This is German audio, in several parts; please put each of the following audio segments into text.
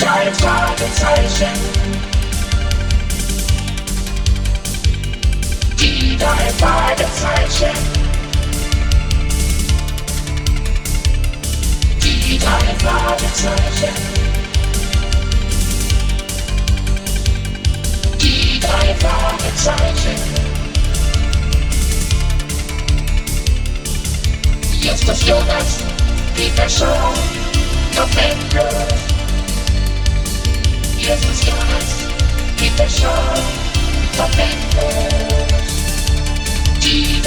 drei Fragezeichen. Die drei Fragezeichen. Die drei Fragezeichen. Die drei Fragezeichen. Jetzt ist Jonas, Peter Shaw, Top Endlos. Jetzt ist Jonas, Peter Shaw, Top Endlos. Die.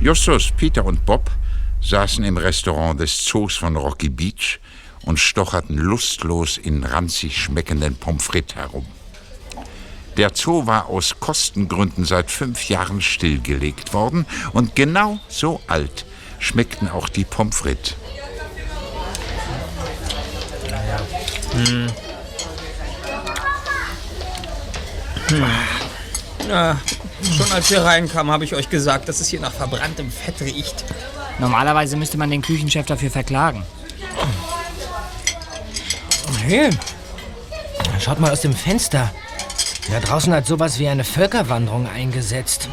Justus, Peter und Bob saßen im Restaurant des Zoos von Rocky Beach und stocherten lustlos in ranzig schmeckenden Pommes frites herum. Der Zoo war aus Kostengründen seit fünf Jahren stillgelegt worden und genau so alt schmeckten auch die Pommes frites. Ja, schon als wir reinkamen, habe ich euch gesagt, dass es hier nach verbranntem Fett riecht. Normalerweise müsste man den Küchenchef dafür verklagen. Hey, schaut mal aus dem Fenster. Da draußen hat sowas wie eine Völkerwanderung eingesetzt.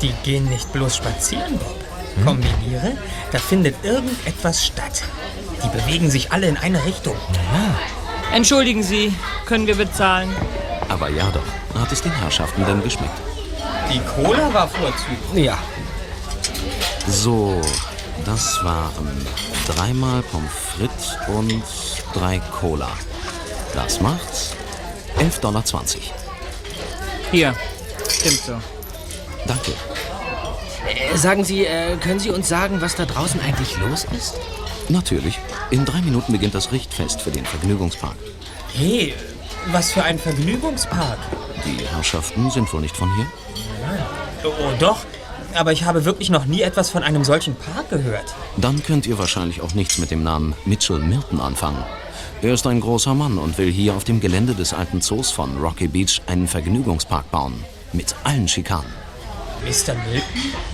Die gehen nicht bloß spazieren, Bob. Kombiniere, da findet irgendetwas statt. Die bewegen sich alle in eine Richtung. Entschuldigen Sie, können wir bezahlen? Aber ja doch. Hat es den Herrschaften denn geschmeckt? Die Cola war vorzüglich. Ja, So, das waren dreimal Pommes frites und drei Cola. Das macht's 11,20 Dollar. Hier, stimmt so. Danke. Äh, sagen Sie, äh, können Sie uns sagen, was da draußen eigentlich los ist? Natürlich. In drei Minuten beginnt das Richtfest für den Vergnügungspark. Hey, was für ein Vergnügungspark. Die Herrschaften sind wohl nicht von hier? Oh, doch, aber ich habe wirklich noch nie etwas von einem solchen Park gehört. Dann könnt ihr wahrscheinlich auch nichts mit dem Namen Mitchell Milton anfangen. Er ist ein großer Mann und will hier auf dem Gelände des alten Zoos von Rocky Beach einen Vergnügungspark bauen. Mit allen Schikanen. Mr. Milton?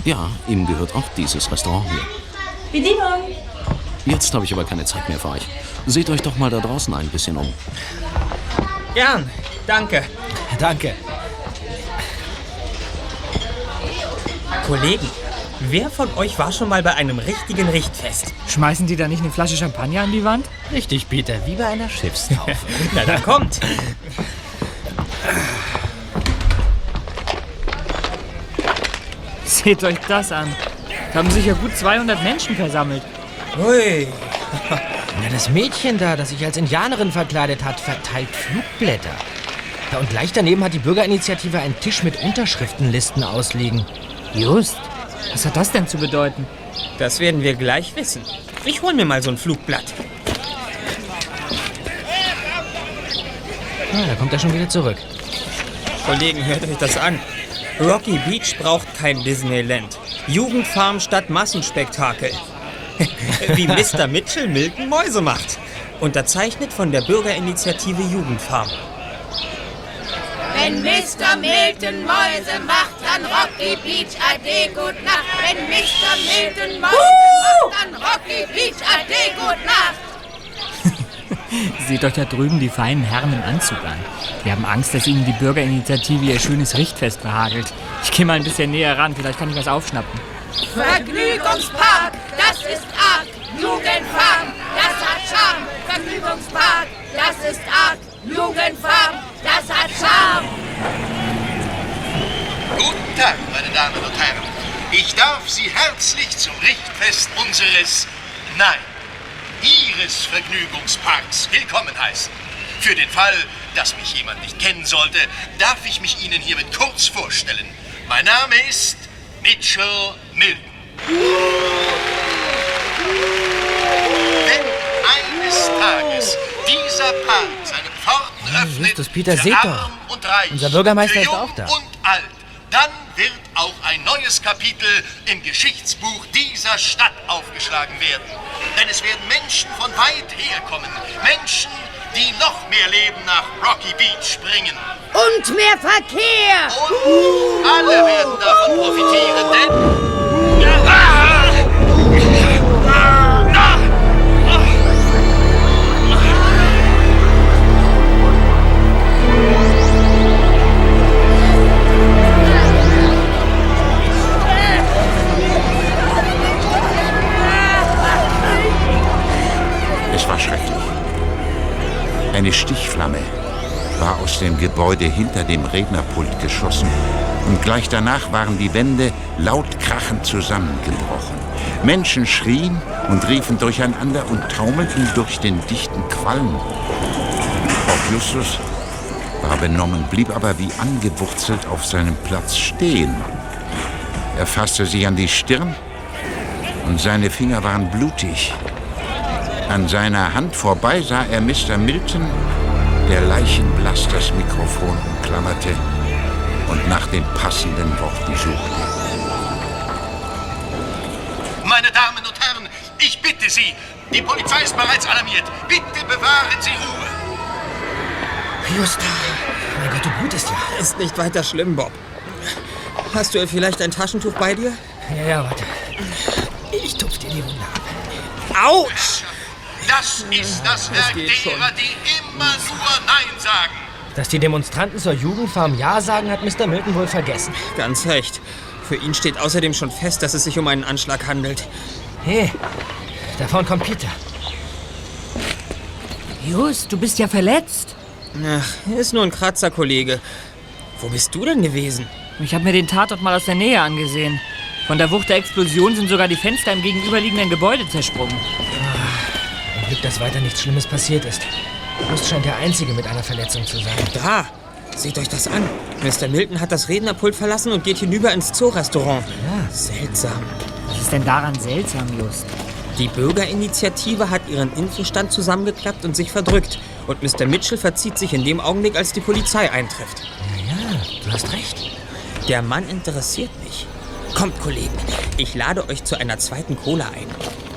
Ja, ihm gehört auch dieses Restaurant hier. Bedienung! Jetzt habe ich aber keine Zeit mehr für euch. Seht euch doch mal da draußen ein bisschen um. Gern, danke. Danke. Kollegen, wer von euch war schon mal bei einem richtigen Richtfest? Schmeißen die da nicht eine Flasche Champagner an die Wand? Richtig, Peter, wie bei einer Schiffstaufe. Na, dann kommt. Seht euch das an. Da haben sich ja gut 200 Menschen versammelt. Hui. Na, das Mädchen da, das sich als Indianerin verkleidet hat, verteilt Flugblätter. Ja, und gleich daneben hat die Bürgerinitiative einen Tisch mit Unterschriftenlisten ausliegen. Just. Was hat das denn zu bedeuten? Das werden wir gleich wissen. Ich hol mir mal so ein Flugblatt. Ah, da kommt er schon wieder zurück. Kollegen, hört euch das an. Rocky Beach braucht kein Disneyland. Jugendfarm statt Massenspektakel. Wie Mr. Mitchell Milton Mäuse macht. Unterzeichnet von der Bürgerinitiative Jugendfarm. Wenn Mr. Milton Mäuse macht, dann Rocky Beach Ade, gut Nacht. Wenn Mr. Milton Mäuse macht, dann Rocky Beach Ade, gut Nacht. Seht euch da drüben die feinen Herren im Anzug an. Die haben Angst, dass ihnen die Bürgerinitiative ihr schönes Richtfest verhagelt. Ich gehe mal ein bisschen näher ran, vielleicht kann ich was aufschnappen. Vergnügungspark, das ist arg. Jugendfarm, das hat Charme. Vergnügungspark, das ist arg. Jugendfarm, das hat Charme. Guten Tag, meine Damen und Herren. Ich darf Sie herzlich zum Richtfest unseres, nein, Ihres Vergnügungsparks willkommen heißen. Für den Fall, dass mich jemand nicht kennen sollte, darf ich mich Ihnen hiermit kurz vorstellen. Mein Name ist Mitchell Milton. Wenn eines Tages dieser Park seine Pforten öffnet, Justus, Peter, reich, Unser Bürgermeister für ist auch da. und alt, dann wird auch ein neues Kapitel im Geschichtsbuch dieser Stadt aufgeschlagen werden. Denn es werden Menschen von weit herkommen, Menschen, die noch mehr Leben nach Rocky Beach bringen. Und mehr Verkehr. Und alle werden davon profitieren, denn Eine Stichflamme war aus dem Gebäude hinter dem Rednerpult geschossen und gleich danach waren die Wände laut krachend zusammengebrochen. Menschen schrien und riefen durcheinander und taumelten durch den dichten Qualm. Auch Justus war benommen, blieb aber wie angewurzelt auf seinem Platz stehen. Er fasste sich an die Stirn und seine Finger waren blutig. An seiner Hand vorbei sah er Mr. Milton, der leichenblass das Mikrofon umklammerte und nach dem passenden Worten suchte. Meine Damen und Herren, ich bitte Sie, die Polizei ist bereits alarmiert. Bitte bewahren Sie Ruhe. Just, mein Gott, du blutest ja. Ist nicht weiter schlimm, Bob. Hast du vielleicht ein Taschentuch bei dir? Ja, ja, warte. Ich tupf dir die Wunde ab. Autsch! Das ist das Werk derer, die immer nur Nein sagen. Dass die Demonstranten zur Jugendfarm Ja sagen, hat Mr. Milton wohl vergessen. Ganz recht. Für ihn steht außerdem schon fest, dass es sich um einen Anschlag handelt. Hey, da vorne kommt Peter. Just, du bist ja verletzt. Ach, ist nur ein Kratzer, Kollege. Wo bist du denn gewesen? Ich habe mir den Tatort mal aus der Nähe angesehen. Von der Wucht der Explosion sind sogar die Fenster im gegenüberliegenden Gebäude zersprungen. Dass weiter nichts Schlimmes passiert ist. Just scheint der Einzige mit einer Verletzung zu sein. Da! Seht euch das an. Mr. Milton hat das Rednerpult verlassen und geht hinüber ins Zoo-Restaurant. Ja. Seltsam. Was ist denn daran seltsam, Just? Die Bürgerinitiative hat ihren Infostand zusammengeklappt und sich verdrückt. Und Mr. Mitchell verzieht sich in dem Augenblick, als die Polizei eintrifft. Ja, ja, du hast recht. Der Mann interessiert mich. Kommt, Kollegen, ich lade euch zu einer zweiten Cola ein.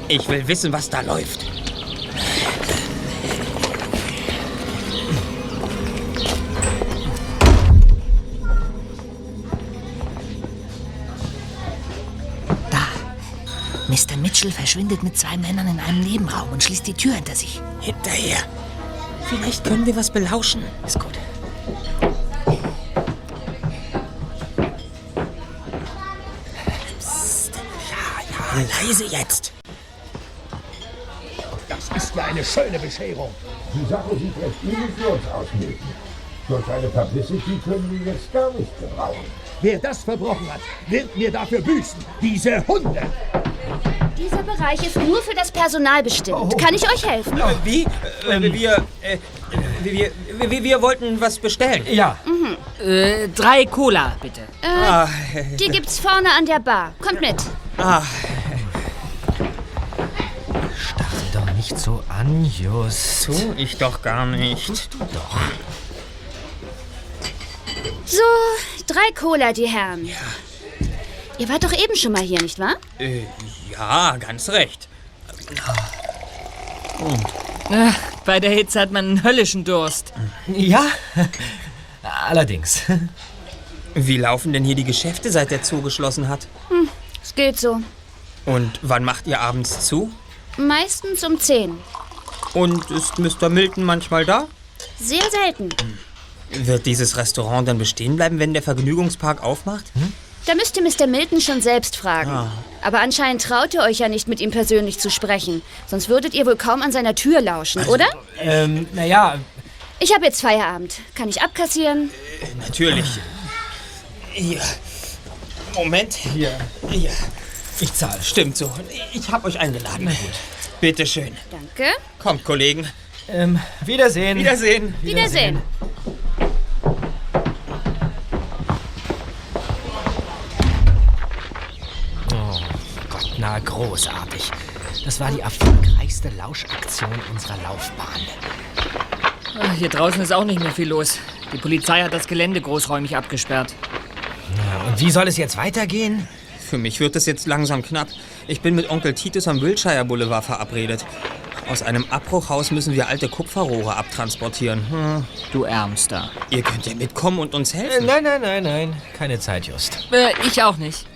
Ich will wissen, was da läuft. Mr. Mitchell verschwindet mit zwei Männern in einem Nebenraum und schließt die Tür hinter sich. Hinterher. Vielleicht können wir was belauschen. Ist gut. Leise jetzt. Das ist ja eine schöne Bescherung. Die Sache sieht recht übel für uns aus, Milton. Durch eine Publicity können wir jetzt gar nicht gebrauchen. Wer das verbrochen hat, wird mir dafür büßen. Diese Hunde. Dieser Bereich ist nur für das Personal bestimmt. Kann ich euch helfen? Äh, Wie? Äh, wir, äh, wir, wir, wir wollten was bestellen. Ja. Äh, drei Cola, bitte. Ah, Die gibt's vorne an der Bar. Kommt mit. ah, Starte doch nicht so an, Just. tu ich doch gar nicht. Doch. So, drei Cola, die Herren. Ihr wart doch eben schon mal hier, nicht wahr? Äh, ja, ganz recht. Äh, bei der Hitze hat man einen höllischen Durst. Ja, allerdings. Wie laufen denn hier die Geschäfte, seit der Zoo geschlossen hat? Es geht so. Und wann macht ihr abends zu? Meistens um 10. Und ist Mr. Milton manchmal da? Sehr selten. Wird dieses Restaurant dann bestehen bleiben, wenn der Vergnügungspark aufmacht? Da müsst ihr Mr. Milton schon selbst fragen. Aber anscheinend traut ihr euch ja nicht, mit ihm persönlich zu sprechen. Sonst würdet ihr wohl kaum an seiner Tür lauschen, oder? Ähm, naja, Ich habe jetzt Feierabend. Kann ich abkassieren? Natürlich. Hier. Moment. hier. Hier. Ich zahle. Stimmt so. Ich habe euch eingeladen. Bitte schön. Danke. Kommt, Kollegen. Ähm, Wiedersehen. Wiedersehen. Wiedersehen. Oh großartig. Das war die erfolgreichste Lauschaktion unserer Laufbahn. Ah, Hier draußen ist auch nicht mehr viel los. Die Polizei hat das Gelände großräumig abgesperrt. Ja, und wie soll es jetzt weitergehen? Für mich wird es jetzt langsam knapp. Ich bin mit Onkel Titus am Wilshire Boulevard verabredet. Aus einem Abbruchhaus müssen wir alte Kupferrohre abtransportieren. Hm. Du Ärmster. Ihr könnt ja mitkommen und uns Äh, helfen. nein, nein, nein, nein. Keine Zeit, Just. Äh, ich auch nicht.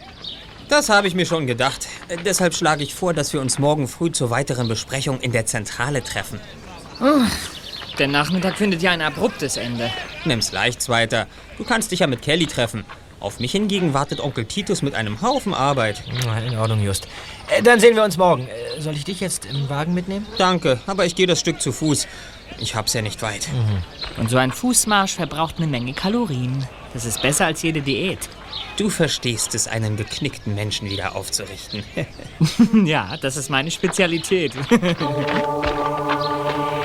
Das habe ich mir schon gedacht. Deshalb schlage ich vor, dass wir uns morgen früh zur weiteren Besprechung in der Zentrale treffen. Der Nachmittag findet ja ein abruptes Ende. Nimm's leicht weiter. Du kannst dich ja mit Kelly treffen. Auf mich hingegen wartet Onkel Titus mit einem Haufen Arbeit. In Ordnung, Just. Äh, dann sehen wir uns morgen. Äh, soll ich dich jetzt im Wagen mitnehmen? Danke, aber ich gehe das Stück zu Fuß. Ich hab's ja nicht weit. Und so ein Fußmarsch verbraucht eine Menge Kalorien. Das ist besser als jede Diät. Du verstehst es, einen geknickten Menschen wieder aufzurichten. ja, das ist meine Spezialität.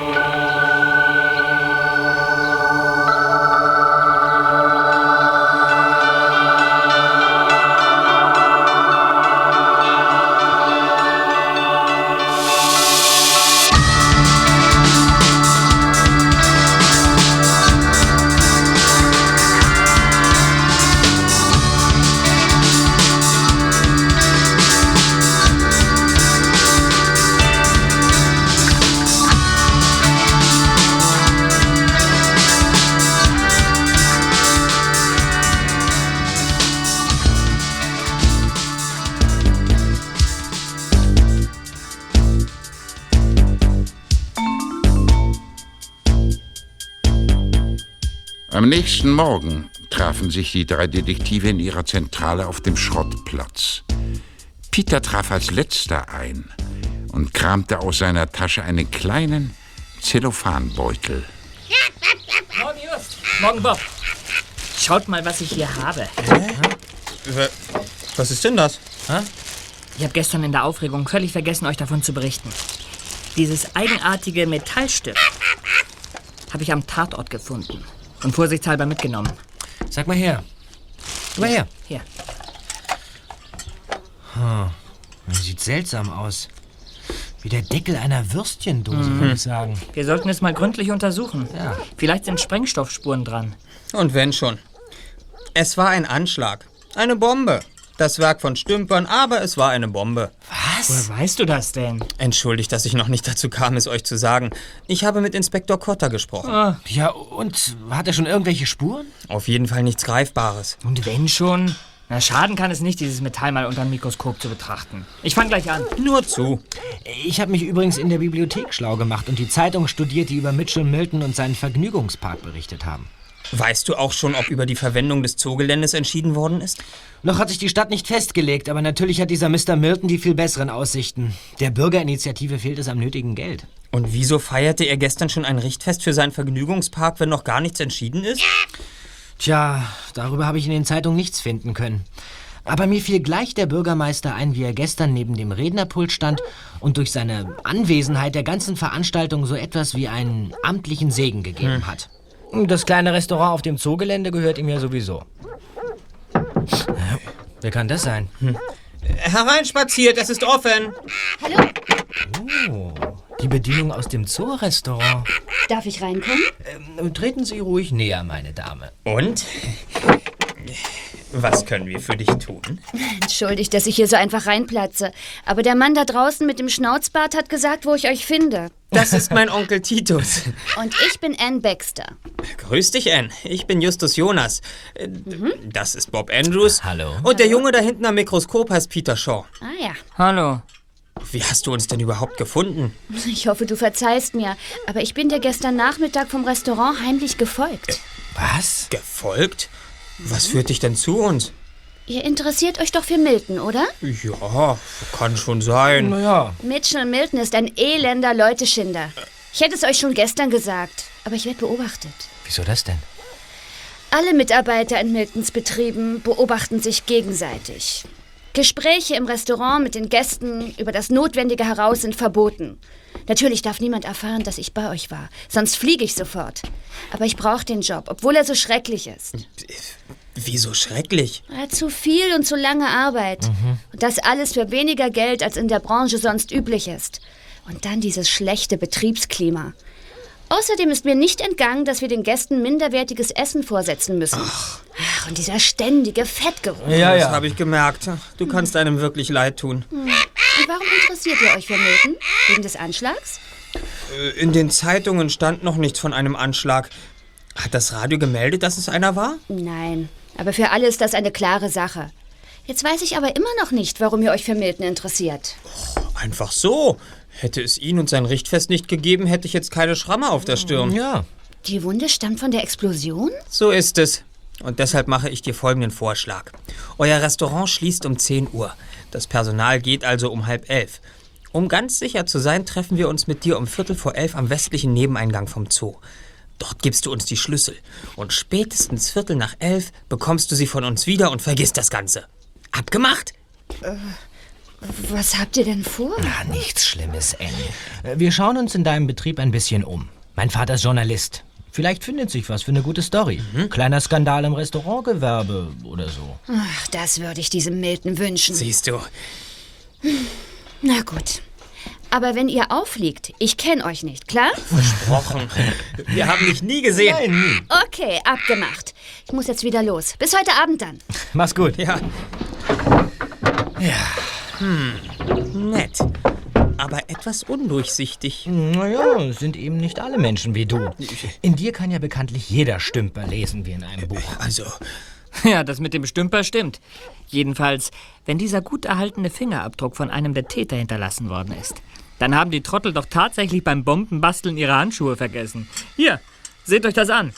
Am nächsten Morgen trafen sich die drei Detektive in ihrer Zentrale auf dem Schrottplatz. Peter traf als letzter ein und kramte aus seiner Tasche einen kleinen Zellophanbeutel. Morgen Just. Morgen Bob. Schaut mal, was ich hier habe. Was ist denn das? Ich habe gestern in der Aufregung völlig vergessen, euch davon zu berichten. Dieses eigenartige Metallstück habe ich am Tatort gefunden und vorsichtshalber mitgenommen. Sag mal her. Mal her. Hier. Hm. Sieht seltsam aus. Wie der Deckel einer Würstchendose, Mhm. würde ich sagen. Wir sollten es mal gründlich untersuchen. Ja. Vielleicht sind Sprengstoffspuren dran. Und wenn schon. Es war ein Anschlag. Eine Bombe. Das Werk von Stümpern, aber es war eine Bombe. Was? Woher weißt du das denn? Entschuldigt, dass ich noch nicht dazu kam, es euch zu sagen. Ich habe mit Inspektor Kotter gesprochen. Ah. Ja, und hat er schon irgendwelche Spuren? Auf jeden Fall nichts Greifbares. Und wenn schon? Na, schaden kann es nicht, dieses Metall mal unter dem Mikroskop zu betrachten. Ich fange gleich an. Nur zu. Ich habe mich übrigens in der Bibliothek schlau gemacht und die Zeitung studiert, die über Mitchell Milton und seinen Vergnügungspark berichtet haben. Weißt du auch schon, ob über die Verwendung des Zoogeländes entschieden worden ist? Noch hat sich die Stadt nicht festgelegt, aber natürlich hat dieser Mr. Milton die viel besseren Aussichten. Der Bürgerinitiative fehlt es am nötigen Geld. Und wieso feierte er gestern schon ein Richtfest für seinen Vergnügungspark, wenn noch gar nichts entschieden ist? Tja, darüber habe ich in den Zeitungen nichts finden können. Aber mir fiel gleich der Bürgermeister ein, wie er gestern neben dem Rednerpult stand und durch seine Anwesenheit der ganzen Veranstaltung so etwas wie einen amtlichen Segen gegeben hat. Das kleine Restaurant auf dem Zoogelände gehört ihm ja sowieso. Wer kann das sein? Hereinspaziert, es ist offen. Hallo, Oh, die Bedienung aus dem Zoorestaurant. darf ich reinkommen? Ähm, treten Sie ruhig näher, meine Dame. Und? Was können wir für dich tun? Entschuldigt, dass ich hier so einfach reinplatze. Aber der Mann da draußen mit dem Schnauzbart hat gesagt, wo ich euch finde. Das ist mein Onkel Titus. Und ich bin Ann Baxter. Grüß dich, Ann. Ich bin Justus Jonas. Äh, Das ist Bob Andrews. Hallo. Und der Junge da hinten am Mikroskop heißt Peter Shaw. Ah ja. Hallo. Wie hast du uns denn überhaupt gefunden? Ich hoffe, du verzeihst mir. Aber ich bin dir gestern Nachmittag vom Restaurant heimlich gefolgt. Was? Gefolgt? Was führt dich denn zu uns? Ihr interessiert euch doch für Milton, oder? Ja, kann schon sein. Naja. Mitchell Milton ist ein elender Leuteschinder. Ich hätte es euch schon gestern gesagt, aber ich werde beobachtet. Wieso das denn? Alle Mitarbeiter in Miltons Betrieben beobachten sich gegenseitig. Gespräche im Restaurant mit den Gästen über das Notwendige heraus sind verboten. Natürlich darf niemand erfahren, dass ich bei euch war, sonst fliege ich sofort. Aber ich brauche den Job, obwohl er so schrecklich ist. Wieso schrecklich? Ja, zu viel und zu lange Arbeit. Und das alles für weniger Geld, als in der Branche sonst üblich ist. Und dann dieses schlechte Betriebsklima. Außerdem ist mir nicht entgangen, dass wir den Gästen minderwertiges Essen vorsetzen müssen. Ach, und dieser ständige Fettgeruch. Ja, Das habe ich gemerkt. Du kannst einem wirklich leid tun. Und warum interessiert ihr euch für Milton? Wegen des Anschlags? Äh, In den Zeitungen stand noch nichts von einem Anschlag. Hat das Radio gemeldet, dass es einer war? Nein, aber für alle ist das eine klare Sache. Jetzt weiß ich aber immer noch nicht, warum ihr euch für Milton interessiert. Einfach so. Hätte es ihn und sein Richtfest nicht gegeben, hätte ich jetzt keine Schramme auf der Stirn. Ja. Die Wunde stammt von der Explosion? So ist es. Und deshalb mache ich dir folgenden Vorschlag. Euer Restaurant schließt um 10 Uhr. Das Personal geht also um halb elf. Um ganz sicher zu sein, treffen wir uns mit dir um Viertel vor elf am westlichen Nebeneingang vom Zoo. Dort gibst du uns die Schlüssel. Und spätestens Viertel nach elf bekommst du sie von uns wieder und vergisst das Ganze. Abgemacht? Was habt ihr denn vor? Ah, nichts Schlimmes, Annie. Äh, Wir schauen uns in deinem Betrieb ein bisschen um. Mein Vater ist Journalist. Vielleicht findet sich was für eine gute Story. Kleiner Skandal im Restaurantgewerbe oder so. Ach, das würde ich diesem Milton wünschen. Siehst du. Na gut. Aber wenn ihr auffliegt, ich kenne euch nicht, klar? Versprochen. Wir haben dich nie gesehen. Nein, nie. Okay, abgemacht. Ich muss jetzt wieder los. Bis heute Abend dann. Mach's gut. Ja. Ja. Hm. Nett. Aber etwas undurchsichtig. Naja, sind eben nicht alle Menschen wie du. In dir kann ja bekanntlich jeder Stümper lesen wie in einem Buch. Also, Ja, das mit dem Stümper stimmt. Jedenfalls, wenn dieser gut erhaltene Fingerabdruck von einem der Täter hinterlassen worden ist. Dann haben die Trottel doch tatsächlich beim Bombenbasteln ihre Handschuhe vergessen. Hier, seht euch das an.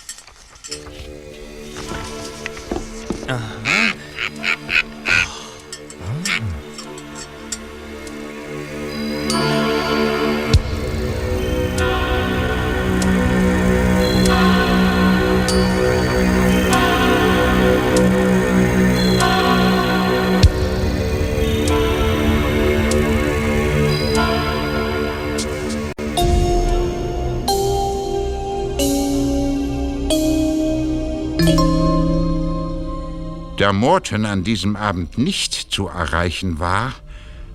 Da Morton an diesem Abend nicht zu erreichen war,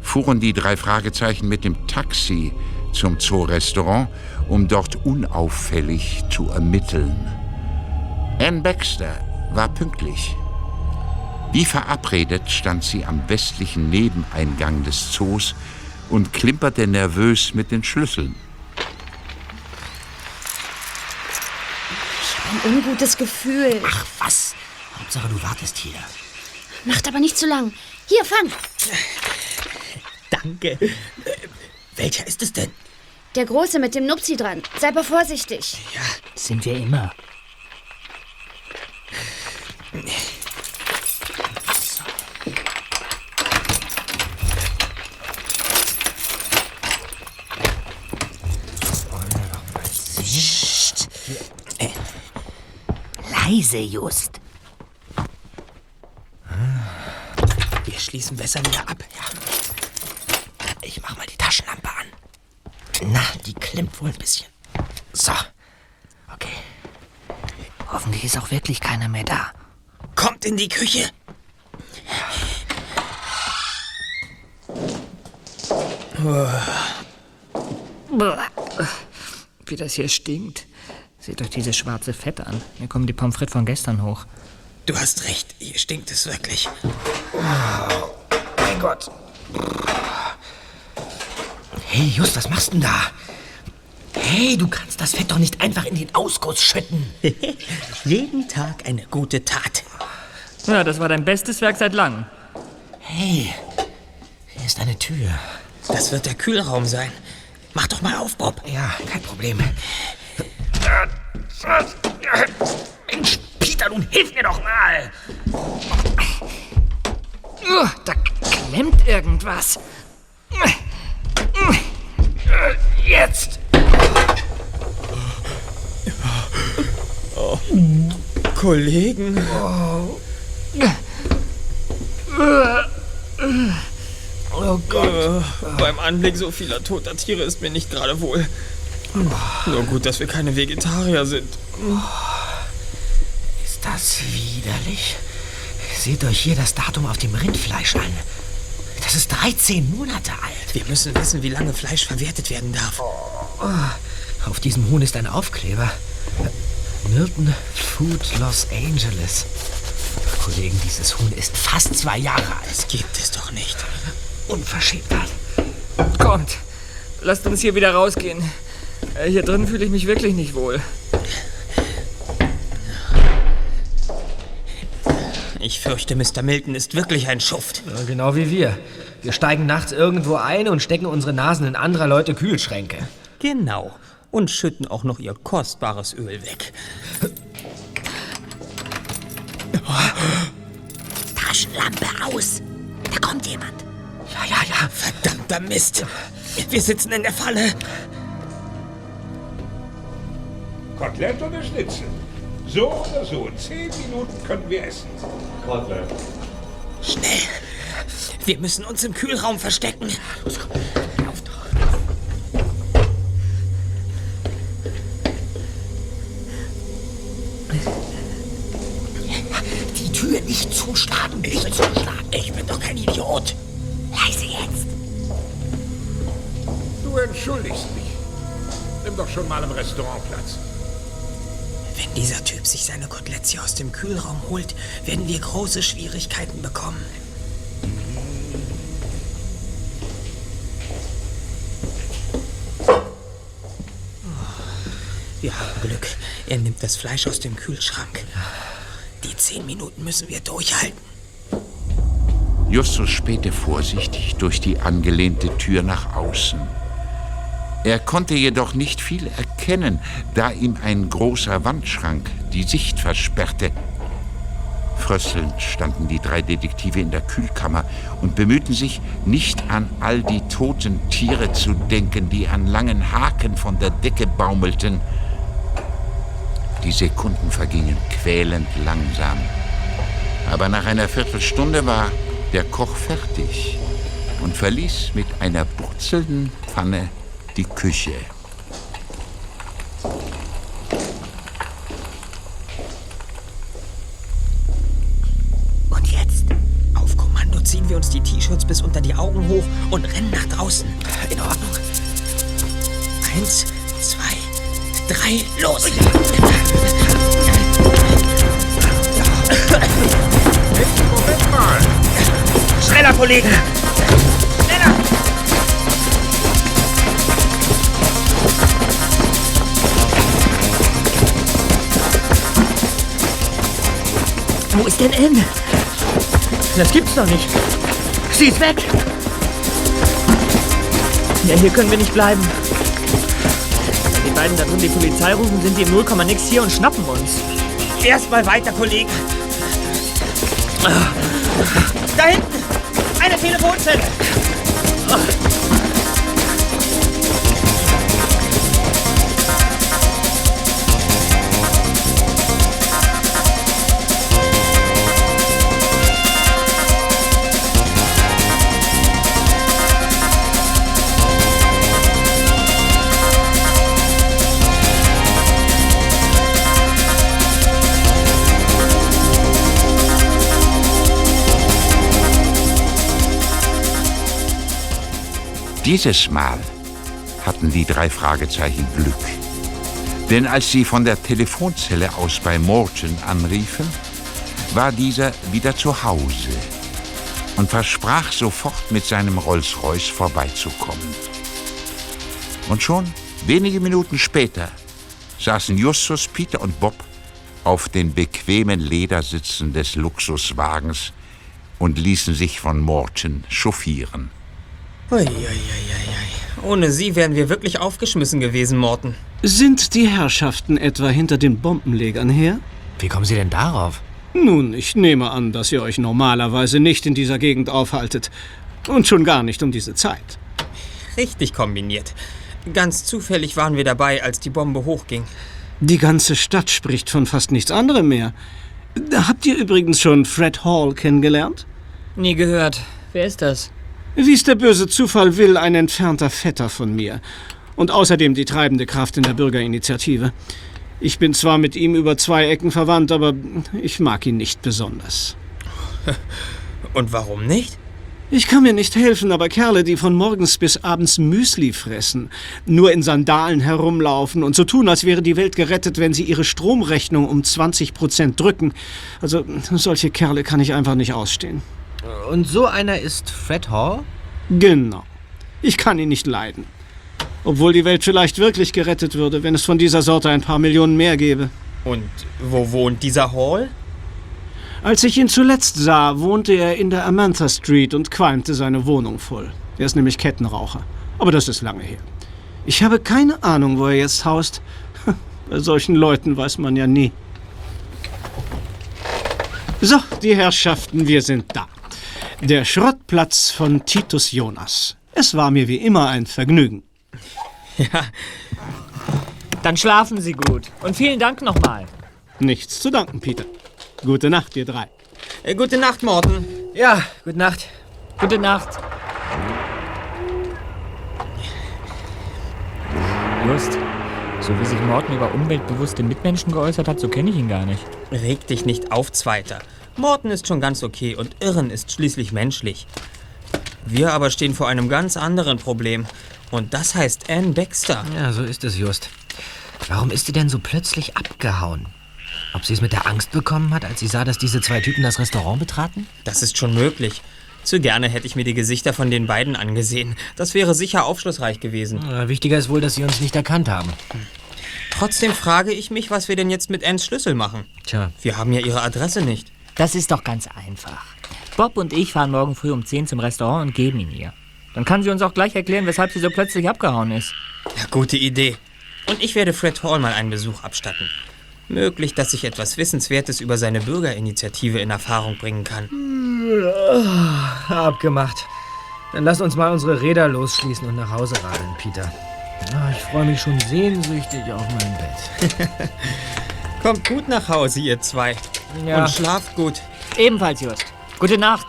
fuhren die drei Fragezeichen mit dem Taxi zum Zoo-Restaurant, um dort unauffällig zu ermitteln. Ann Baxter war pünktlich. Wie verabredet stand sie am westlichen Nebeneingang des Zoos und klimperte nervös mit den Schlüsseln. Ein ungutes Gefühl. Ach was? Hauptsache, du wartest hier. Macht aber nicht zu lang. Hier, fang. danke. Äh, welcher ist es denn? Der Große mit dem Nupsi dran. Sei aber vorsichtig. Sind wir immer. Leise, Just. Schließen besser wieder ab. Ich mach mal die Taschenlampe an. Na, die klemmt wohl ein bisschen. So. Okay. Hoffentlich ist auch wirklich keiner mehr da. Kommt in die Küche. Wie das hier stinkt. Seht euch diese schwarze Fette an. Mir kommen die Pommes frites von gestern hoch. Du hast recht, hier stinkt es wirklich. Mein Gott. Hey, Just, was machst du denn da? Hey, du kannst das Fett doch nicht einfach in den Ausguss schütten. Jeden Tag eine gute Tat. Ja, das war dein bestes Werk seit langem. Hey, hier ist eine Tür. Das wird der Kühlraum sein. Mach doch mal auf, Bob. Ja, kein Problem. Mensch, Peter, nun hilf mir doch mal. Da klemmt irgendwas. Jetzt. Kollegen. Oh Gott. Äh, beim Anblick so vieler toter Tiere ist mir nicht gerade wohl. Nur gut, dass wir keine Vegetarier sind. Ist das widerlich? Seht euch hier das Datum auf dem Rindfleisch an. Das ist 13 Monate alt. Wir müssen wissen, wie lange Fleisch verwertet werden darf. Auf diesem Huhn ist ein Aufkleber. Milton Food Los Angeles. Kollegen, dieses Huhn ist fast zwei Jahre alt. Das gibt es doch nicht. Unverschämtheit. Kommt, lasst uns hier wieder rausgehen. Äh, Hier drin fühle ich mich wirklich nicht wohl. Ich fürchte, Mr. Milton ist wirklich ein Schuft. Ja, genau wie wir. Wir steigen nachts irgendwo ein und stecken unsere Nasen in anderer Leute Kühlschränke. Genau. Und schütten auch noch ihr kostbares Öl weg. Taschenlampe aus. Da kommt jemand. Ja, ja, ja. Verdammt. Verdammter Mist. Wir sitzen in der Falle. Kotelett oder Schnitzel? So oder so. In zehn Minuten können wir essen. Kotelett. Schnell. Wir müssen uns im Kühlraum verstecken. Die Tür nicht zuschlagen. Ich will zuschlagen. Ich bin doch kein Idiot. Leise jetzt. Du entschuldigst mich. Nimm doch schon mal im Restaurant Platz. Sich seine Koteletts aus dem Kühlraum holt, werden wir große Schwierigkeiten bekommen. Wir haben Glück. Er nimmt das Fleisch aus dem Kühlschrank. Die zehn Minuten müssen wir durchhalten. Justus spähte vorsichtig durch die angelehnte Tür nach außen. Er konnte jedoch nicht viel erkennen, da ihm ein großer Wandschrank die Sicht versperrte. Fröstelnd standen die drei Detektive in der Kühlkammer und bemühten sich, nicht an all die toten Tiere zu denken, die an langen Haken von der Decke baumelten. Die Sekunden vergingen quälend langsam. Aber nach einer Viertelstunde war der Koch fertig und verließ mit einer brutzelnden Pfanne die Küche. T-Shirts bis unter die Augen hoch und rennen nach draußen. In Ordnung. Eins, zwei, drei, los! Moment mal! Schneller, Kollegen! Schneller! Wo ist denn Anne? Das gibt's doch nicht. Sie ist weg. Ja, hier können wir nicht bleiben. Wenn die beiden da drin die Polizei rufen, sind die im 0, nix hier und schnappen uns. Erstmal weiter, Kollegen. Da hinten! Eine Telefonzelle! Dieses Mal hatten die drei Fragezeichen Glück. Denn als sie von der Telefonzelle aus bei Morton anriefen, war dieser wieder zu Hause und versprach sofort mit seinem Rolls-Royce vorbeizukommen. Und schon wenige Minuten später saßen Justus, Peter und Bob auf den bequemen Ledersitzen des Luxuswagens und ließen sich von Morton chauffieren. Uiuiuiui. Ohne sie wären wir wirklich aufgeschmissen gewesen, Morten. Sind die Herrschaften etwa hinter den Bombenlegern her? Wie kommen Sie denn darauf? Nun, ich nehme an, dass ihr euch normalerweise nicht in dieser Gegend aufhaltet. Und schon gar nicht um diese Zeit. Richtig kombiniert. Ganz zufällig waren wir dabei, als die Bombe hochging. Die ganze Stadt spricht von fast nichts anderem mehr. Habt ihr übrigens schon Fred Hall kennengelernt? Nie gehört. Wer ist das? Wie es der böse Zufall will, ein entfernter Vetter von mir. Und außerdem die treibende Kraft in der Bürgerinitiative. Ich bin zwar mit ihm über zwei Ecken verwandt, aber ich mag ihn nicht besonders. Und warum nicht? Ich kann mir nicht helfen, aber Kerle, die von morgens bis abends Müsli fressen, nur in Sandalen herumlaufen und so tun, als wäre die Welt gerettet, wenn sie ihre Stromrechnung um 20 Prozent drücken. Also, solche Kerle kann ich einfach nicht ausstehen. Und so einer ist Fred Hall? Genau. Ich kann ihn nicht leiden. Obwohl die Welt vielleicht wirklich gerettet würde, wenn es von dieser Sorte ein paar Millionen mehr gäbe. Und wo wohnt dieser Hall? Als ich ihn zuletzt sah, wohnte er in der Amantha Street und qualmte seine Wohnung voll. Er ist nämlich Kettenraucher. Aber das ist lange her. Ich habe keine Ahnung, wo er jetzt haust. Bei solchen Leuten weiß man ja nie. So, die Herrschaften, wir sind da. Der Schrottplatz von Titus Jonas. Es war mir wie immer ein Vergnügen. Ja. Dann schlafen Sie gut. Und vielen Dank nochmal. Nichts zu danken, Peter. Gute Nacht, ihr drei. Äh, gute Nacht, Morten. Ja, gute Nacht. Gute Nacht. Just, so wie sich Morten über umweltbewusste Mitmenschen geäußert hat, so kenne ich ihn gar nicht. Reg dich nicht auf, Zweiter. Morten ist schon ganz okay und Irren ist schließlich menschlich. Wir aber stehen vor einem ganz anderen Problem. Und das heißt Ann Baxter. Ja, so ist es just. Warum ist sie denn so plötzlich abgehauen? Ob sie es mit der Angst bekommen hat, als sie sah, dass diese zwei Typen das Restaurant betraten? Das ist schon möglich. Zu gerne hätte ich mir die Gesichter von den beiden angesehen. Das wäre sicher aufschlussreich gewesen. Ja, wichtiger ist wohl, dass sie uns nicht erkannt haben. Trotzdem frage ich mich, was wir denn jetzt mit Anns Schlüssel machen. Tja. Wir haben ja ihre Adresse nicht. Das ist doch ganz einfach. Bob und ich fahren morgen früh um 10 zum Restaurant und geben ihn ihr. Dann kann sie uns auch gleich erklären, weshalb sie so plötzlich abgehauen ist. Ja, gute Idee. Und ich werde Fred Hall mal einen Besuch abstatten. Möglich, dass ich etwas Wissenswertes über seine Bürgerinitiative in Erfahrung bringen kann. Abgemacht. Dann lass uns mal unsere Räder losschließen und nach Hause radeln, Peter. Ich freue mich schon sehnsüchtig auf mein Bett. Kommt gut nach Hause, ihr zwei. Ja. Und schlaft gut. Ebenfalls, Just. Gute Nacht.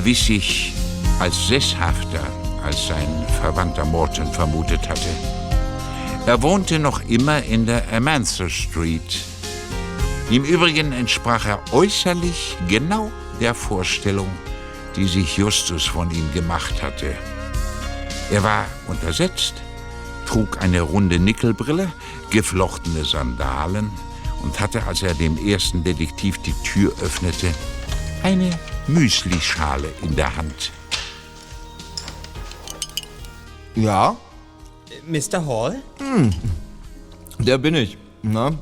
Erwies sich als sesshafter, als sein Verwandter Morton vermutet hatte. Er wohnte noch immer in der Amantha Street. Im Übrigen entsprach er äußerlich genau der Vorstellung, die sich Justus von ihm gemacht hatte. Er war untersetzt, trug eine runde Nickelbrille, geflochtene Sandalen und hatte, als er dem ersten Detektiv die Tür öffnete, eine Müslischale in der Hand. Ja? Mr. Hall? Hm. Der bin ich. Na,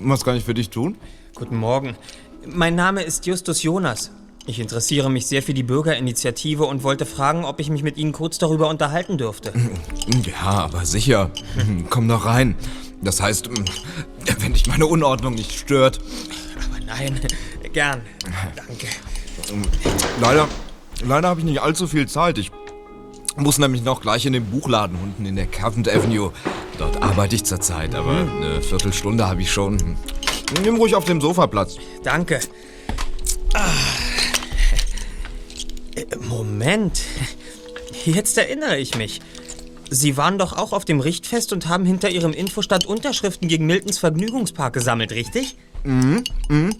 was kann ich für dich tun? Guten Morgen. Mein Name ist Justus Jonas. Ich interessiere mich sehr für die Bürgerinitiative und wollte fragen, ob ich mich mit Ihnen kurz darüber unterhalten dürfte. Ja, aber sicher. Komm doch rein. Das heißt, wenn dich meine Unordnung nicht stört. Aber nein, gern. Danke. Leider, leider habe ich nicht allzu viel Zeit. Ich muss nämlich noch gleich in den Buchladen unten in der Cavent Avenue. Dort arbeite ich zurzeit, aber eine Viertelstunde habe ich schon. Nimm ruhig auf dem Sofa Platz. Danke. Ah. Moment. Jetzt erinnere ich mich. Sie waren doch auch auf dem Richtfest und haben hinter Ihrem Infostand Unterschriften gegen Miltons Vergnügungspark gesammelt, richtig? Mhm, mhm.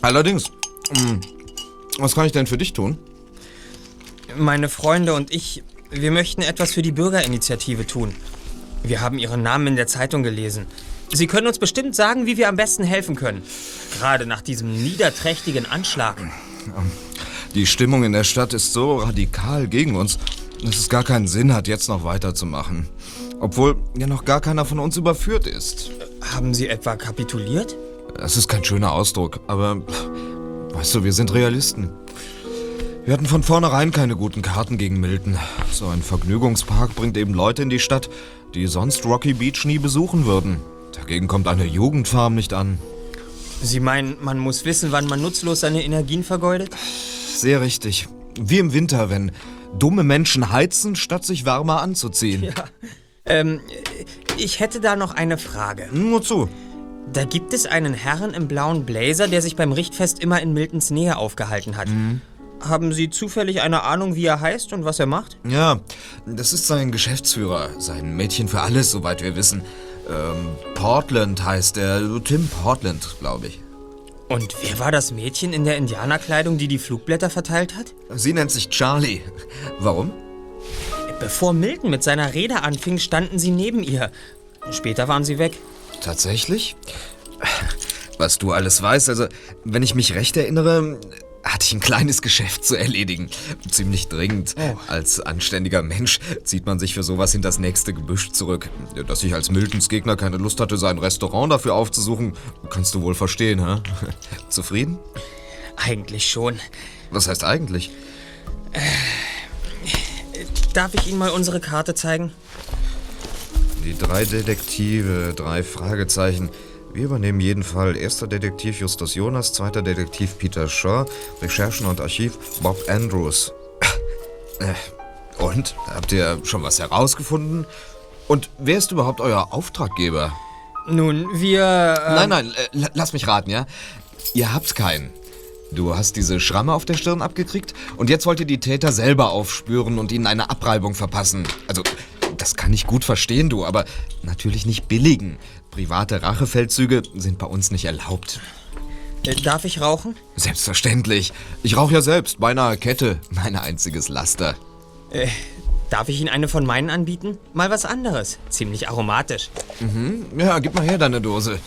Allerdings. Mhm. Was kann ich denn für dich tun? Meine Freunde und ich, wir möchten etwas für die Bürgerinitiative tun. Wir haben Ihren Namen in der Zeitung gelesen. Sie können uns bestimmt sagen, wie wir am besten helfen können. Gerade nach diesem niederträchtigen Anschlag. Die Stimmung in der Stadt ist so radikal gegen uns, dass es gar keinen Sinn hat, jetzt noch weiterzumachen. Obwohl ja noch gar keiner von uns überführt ist. Haben Sie etwa kapituliert? Das ist kein schöner Ausdruck, aber weißt du, wir sind Realisten. Wir hatten von vornherein keine guten Karten gegen Milton. So ein Vergnügungspark bringt eben Leute in die Stadt, die sonst Rocky Beach nie besuchen würden. Dagegen kommt eine Jugendfarm nicht an. Sie meinen, man muss wissen, wann man nutzlos seine Energien vergeudet? Sehr richtig. Wie im Winter, wenn dumme Menschen heizen, statt sich wärmer anzuziehen. Ja. Ähm, ich hätte da noch eine Frage. Nur zu. Da gibt es einen Herrn im blauen Blazer, der sich beim Richtfest immer in Miltons Nähe aufgehalten hat. Haben Sie zufällig eine Ahnung, wie er heißt und was er macht? Ja, das ist sein Geschäftsführer, sein Mädchen für alles, soweit wir wissen. Ähm, Portland heißt er, Tim Portland, glaube ich. Und wer war das Mädchen in der Indianerkleidung, die die Flugblätter verteilt hat? Sie nennt sich Charlie. Warum? Bevor Milton mit seiner Rede anfing, standen sie neben ihr. Später waren sie weg. Tatsächlich? Was du alles weißt, also, wenn ich mich recht erinnere, hatte ich ein kleines Geschäft zu erledigen. Ziemlich dringend. Als anständiger Mensch zieht man sich für sowas in das nächste Gebüsch zurück. Dass ich als Miltons Gegner keine Lust hatte, sein Restaurant dafür aufzusuchen, kannst du wohl verstehen, hä? Zufrieden? Eigentlich schon. Was heißt eigentlich? Darf ich Ihnen mal unsere Karte zeigen? Die drei Detektive, drei Fragezeichen. Wir übernehmen jeden Fall. Erster Detektiv Justus Jonas, zweiter Detektiv Peter Shaw, Recherchen und Archiv Bob Andrews. Äh, Und? Habt ihr schon was herausgefunden? Und wer ist überhaupt euer Auftraggeber? Nun, wir. ähm, Nein, nein, äh, la- lass mich raten, ja? Ihr habt keinen. Du hast diese Schramme auf der Stirn abgekriegt und jetzt wollt ihr die Täter selber aufspüren und ihnen eine Abreibung verpassen. Also, das kann ich gut verstehen, du, aber natürlich nicht billigen. Private Rachefeldzüge sind bei uns nicht erlaubt. Äh, Darf ich rauchen? Selbstverständlich. Ich rauche ja selbst, beinahe Kette. Mein einziges Laster. Äh, darf ich Ihnen eine von meinen anbieten? Mal was anderes. Ziemlich aromatisch. Mhm. Ja, gib mal her deine Dose.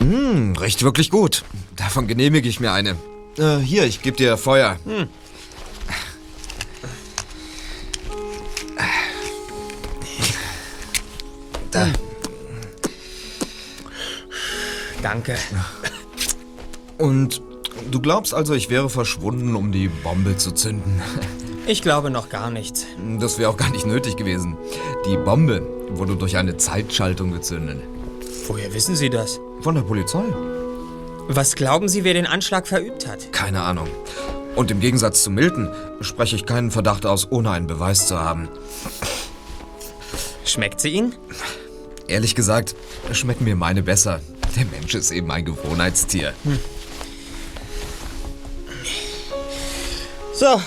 Mm, riecht wirklich gut. Davon genehmige ich mir eine. Äh, hier, ich gebe dir Feuer. Hm. Danke. Und du glaubst also, ich wäre verschwunden, um die Bombe zu zünden? Ich glaube noch gar nichts. Das wäre auch gar nicht nötig gewesen. Die Bombe wurde durch eine Zeitschaltung gezündet. Woher wissen Sie das? Von der Polizei. Was glauben Sie, wer den Anschlag verübt hat? Keine Ahnung. Und im Gegensatz zu Milton spreche ich keinen Verdacht aus, ohne einen Beweis zu haben. Schmeckt sie Ihnen? Ehrlich gesagt, schmecken mir meine besser. Der Mensch ist eben ein Gewohnheitstier. So.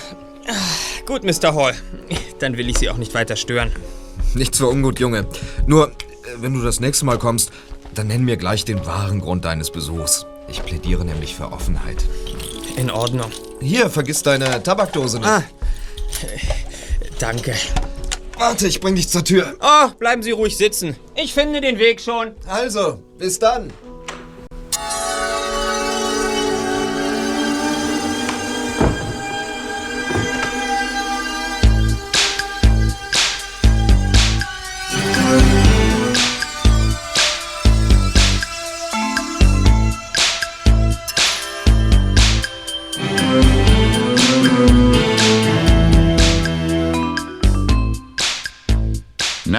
Gut, Mr. Hall. Dann will ich Sie auch nicht weiter stören. Nichts für ungut, Junge. Nur, äh, wenn du das nächste Mal kommst, dann nenn mir gleich den wahren Grund deines Besuchs. Ich plädiere nämlich für Offenheit. In Ordnung. Hier, vergiss deine Tabakdose nicht. Ah. Danke. Warte, ich bring dich zur Tür. Oh, bleiben Sie ruhig sitzen. Ich finde den Weg schon. Also, bis dann.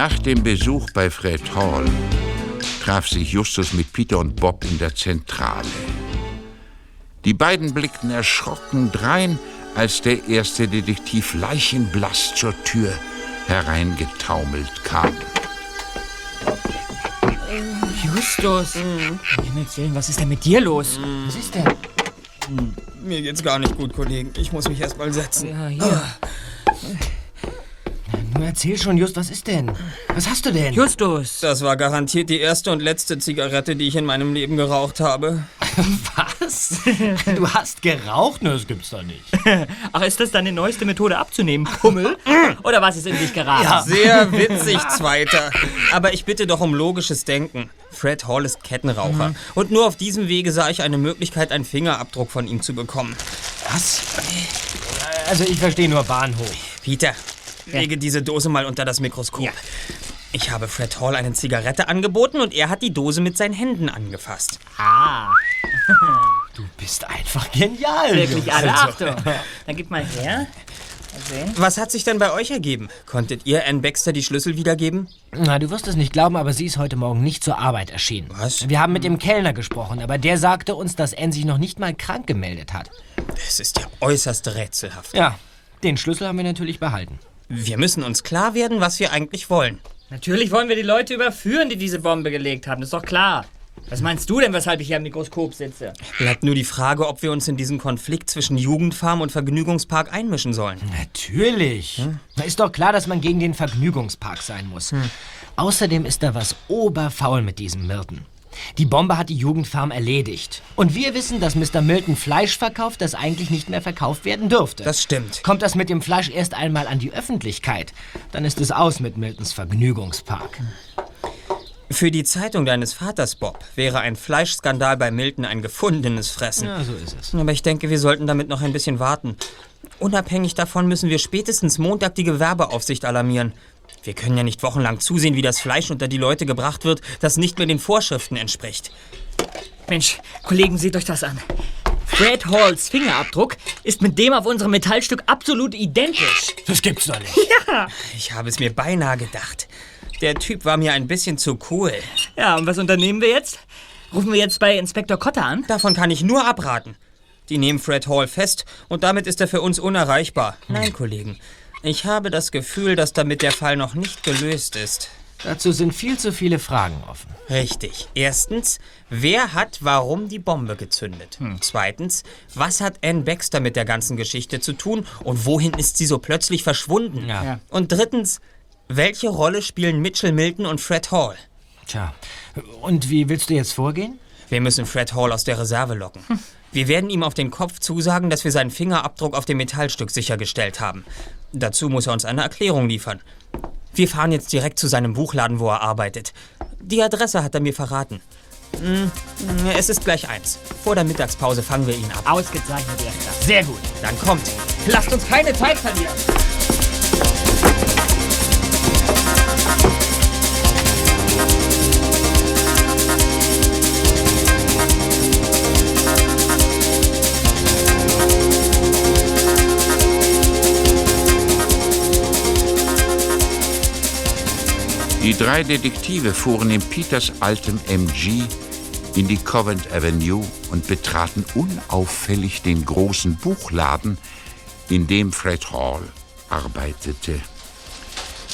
Nach dem Besuch bei Fred Hall traf sich Justus mit Peter und Bob in der Zentrale. Die beiden blickten erschrocken drein, als der erste Detektiv leichenblass zur Tür hereingetaumelt kam. Justus. Um Himmels Willen, was ist denn mit dir los? Was ist denn? Mir geht's gar nicht gut, Kollegen. Ich muss mich erst mal setzen. Ja, hier. Nur erzähl schon, Just, was ist denn? Was hast du denn? Justus. Das war garantiert die erste und letzte Zigarette, die ich in meinem Leben geraucht habe. Was? Du hast geraucht? Ne, das gibt's doch nicht. Ach, ist das deine neueste Methode abzunehmen, Pummel? Oder was ist in dich geraten? Sehr witzig, Zweiter. Aber ich bitte doch um logisches Denken. Fred Hall ist Kettenraucher. Und nur auf diesem Wege sah ich eine Möglichkeit, einen Fingerabdruck von ihm zu bekommen. Was? Also ich verstehe nur Bahnhof. Peter, lege diese Dose mal unter das Mikroskop. Ich habe Fred Hall eine Zigarette angeboten und er hat die Dose mit seinen Händen angefasst. Ah. Du bist einfach genial. Wirklich alle Also. Achtung. Dann gib mal her. Mal sehen. Was hat sich denn bei euch ergeben? Konntet ihr Ann Baxter die Schlüssel wiedergeben? Na, du wirst es nicht glauben, aber sie ist heute Morgen nicht zur Arbeit erschienen. Was? Wir haben mit dem Kellner gesprochen, aber der sagte uns, dass Anne sich noch nicht mal krank gemeldet hat. Es ist ja äußerst rätselhaft. Ja, den Schlüssel haben wir natürlich behalten. Wir müssen uns klar werden, was wir eigentlich wollen. Natürlich wollen wir die Leute überführen, die diese Bombe gelegt haben. Das ist doch klar. Was meinst du denn, weshalb ich hier am Mikroskop sitze? Bleibt nur die Frage, ob wir uns in diesen Konflikt zwischen Jugendfarm und Vergnügungspark einmischen sollen. Natürlich. Na, ist doch klar, dass man gegen den Vergnügungspark sein muss. Außerdem ist da was oberfaul mit diesem Myrten. Die Bombe hat die Jugendfarm erledigt. Und wir wissen, dass Mr. Milton Fleisch verkauft, das eigentlich nicht mehr verkauft werden dürfte. Das stimmt. Kommt das mit dem Fleisch erst einmal an die Öffentlichkeit, dann ist es aus mit Miltons Vergnügungspark. Für die Zeitung deines Vaters, Bob, wäre ein Fleischskandal bei Milton ein gefundenes Fressen. Ja, so ist es. Aber ich denke, wir sollten damit noch ein bisschen warten. Unabhängig davon müssen wir spätestens Montag die Gewerbeaufsicht alarmieren. Wir können ja nicht wochenlang zusehen, wie das Fleisch unter die Leute gebracht wird, das nicht mehr den Vorschriften entspricht. Mensch, Kollegen, seht euch das an. Fred Halls Fingerabdruck ist mit dem auf unserem Metallstück absolut identisch. Das gibt's doch nicht. Ja. Ich habe es mir beinahe gedacht. Der Typ war mir ein bisschen zu cool. Ja, und was unternehmen wir jetzt? Rufen wir jetzt bei Inspektor Cotter an? Davon kann ich nur abraten. Die nehmen Fred Hall fest und damit ist er für uns unerreichbar. Nein, Kollegen. Ich habe das Gefühl, dass damit der Fall noch nicht gelöst ist. Dazu sind viel zu viele Fragen offen. Richtig. Erstens, wer hat warum die Bombe gezündet? Zweitens, was hat Ann Baxter mit der ganzen Geschichte zu tun und wohin ist sie so plötzlich verschwunden? Ja. Und drittens, welche Rolle spielen Mitchell Milton und Fred Hall? Tja, und wie willst du jetzt vorgehen? Wir müssen Fred Hall aus der Reserve locken. Wir werden ihm auf den Kopf zusagen, dass wir seinen Fingerabdruck auf dem Metallstück sichergestellt haben. Dazu muss er uns eine Erklärung liefern. Wir fahren jetzt direkt zu seinem Buchladen, wo er arbeitet. Die Adresse hat er mir verraten. Hm, Es ist gleich eins. Vor der Mittagspause fangen wir ihn ab. Ausgezeichnet, Erster. Sehr gut. Dann kommt. Lasst uns keine Zeit verlieren. Die drei Detektive fuhren in Peters altem MG in die Covent Avenue und betraten unauffällig den großen Buchladen, in dem Fred Hall arbeitete.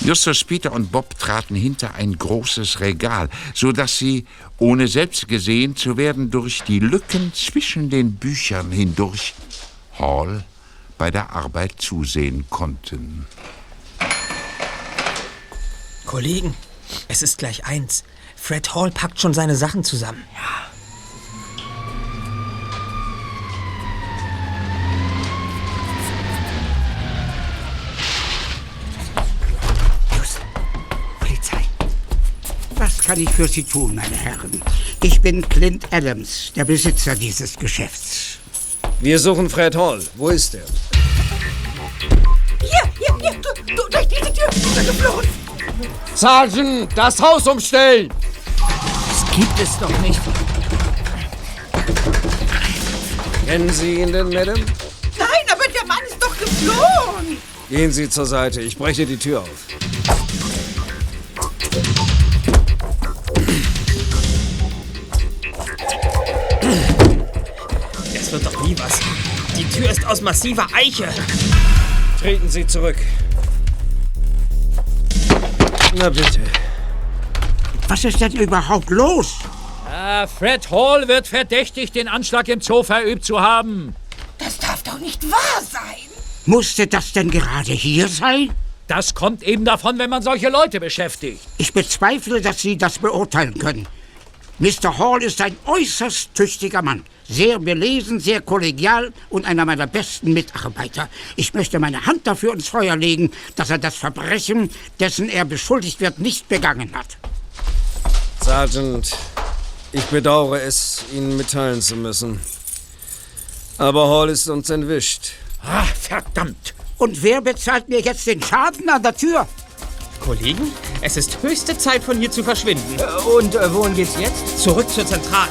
Justus, Peter und Bob traten hinter ein großes Regal, so dass sie, ohne selbst gesehen zu werden, durch die Lücken zwischen den Büchern hindurch Hall bei der Arbeit zusehen konnten. Kollegen, es ist gleich eins. Fred Hall packt schon seine Sachen zusammen. Ja. Polizei. Was kann ich für Sie tun, meine Herren? Ich bin Clint Adams, der Besitzer dieses Geschäfts. Wir suchen Fred Hall. Wo ist er? Hier, hier, hier, du, du, durch diese Tür ist er geflohen. Sergeant, das Haus umstellen! Das gibt es doch nicht. Kennen Sie ihn denn, Madame? Nein, aber der Mann ist doch geflohen. Gehen Sie zur Seite, ich breche die Tür auf. Das wird doch nie was. Die Tür ist aus massiver Eiche. Treten Sie zurück. Na bitte. Was ist denn überhaupt los? Ah, Fred Hall wird verdächtigt, den Anschlag im Zoo verübt zu haben. Das darf doch nicht wahr sein. Musste das denn gerade hier sein? Das kommt eben davon, wenn man solche Leute beschäftigt. Ich bezweifle, dass Sie das beurteilen können. Mr. Hall ist ein äußerst tüchtiger Mann. Sehr belesen, sehr kollegial und einer meiner besten Mitarbeiter. Ich möchte meine Hand dafür ins Feuer legen, dass er das Verbrechen, dessen er beschuldigt wird, nicht begangen hat. Sergeant, ich bedauere es, Ihnen mitteilen zu müssen. Aber Hall ist uns entwischt. Ah, verdammt! Und wer bezahlt mir jetzt den Schaden an der Tür? Kollegen, es ist höchste Zeit, von hier zu verschwinden. Und äh, wohin geht's jetzt? Zurück zur Zentrale.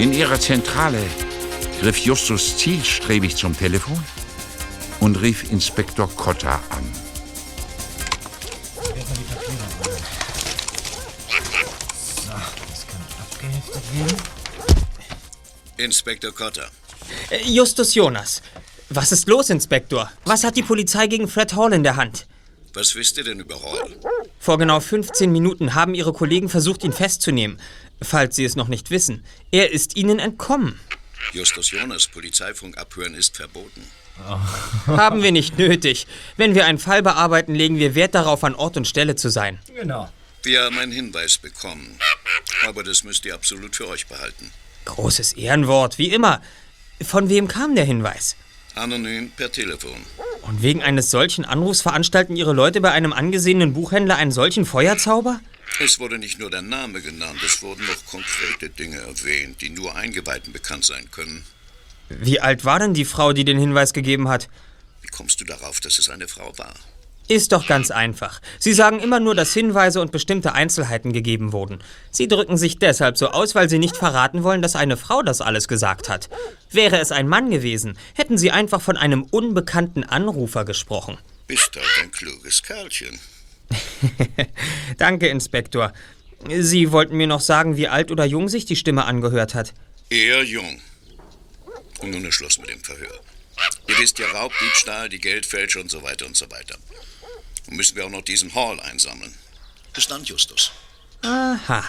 In ihrer Zentrale griff Justus zielstrebig zum Telefon und rief Inspektor Cotta an. So, das kann abgeheftet werden. Inspektor Cotter. Äh, Justus Jonas. Was ist los, Inspektor? Was hat die Polizei gegen Fred Hall in der Hand? Was wisst ihr denn über Hall? Vor genau 15 Minuten haben Ihre Kollegen versucht, ihn festzunehmen. Falls Sie es noch nicht wissen. Er ist Ihnen entkommen. Justus Jonas, Polizeifunk abhören ist verboten. Haben wir nicht nötig. Wenn wir einen Fall bearbeiten, legen wir Wert darauf, an Ort und Stelle zu sein. Genau. Wir haben einen Hinweis bekommen. Aber das müsst ihr absolut für euch behalten. Großes Ehrenwort, wie immer. Von wem kam der Hinweis? Anonym per Telefon. Und wegen eines solchen Anrufs veranstalten Ihre Leute bei einem angesehenen Buchhändler einen solchen Feuerzauber? Es wurde nicht nur der Name genannt, es wurden noch konkrete Dinge erwähnt, die nur Eingeweihten bekannt sein können. Wie alt war denn die Frau, die den Hinweis gegeben hat? Wie kommst du darauf, dass es eine Frau war? Ist doch ganz einfach. Sie sagen immer nur, dass Hinweise und bestimmte Einzelheiten gegeben wurden. Sie drücken sich deshalb so aus, weil Sie nicht verraten wollen, dass eine Frau das alles gesagt hat. Wäre es ein Mann gewesen, hätten Sie einfach von einem unbekannten Anrufer gesprochen. Bist halt ein kluges Kerlchen. Danke, Inspektor. Sie wollten mir noch sagen, wie alt oder jung sich die Stimme angehört hat. Eher jung. Und nun ist Schluss mit dem Verhör. Ihr wisst ja Raub, Diebstahl, die Geldfälsche und so weiter und so weiter. Und müssen wir auch noch diesen Hall einsammeln. Bis dann, Justus. Aha.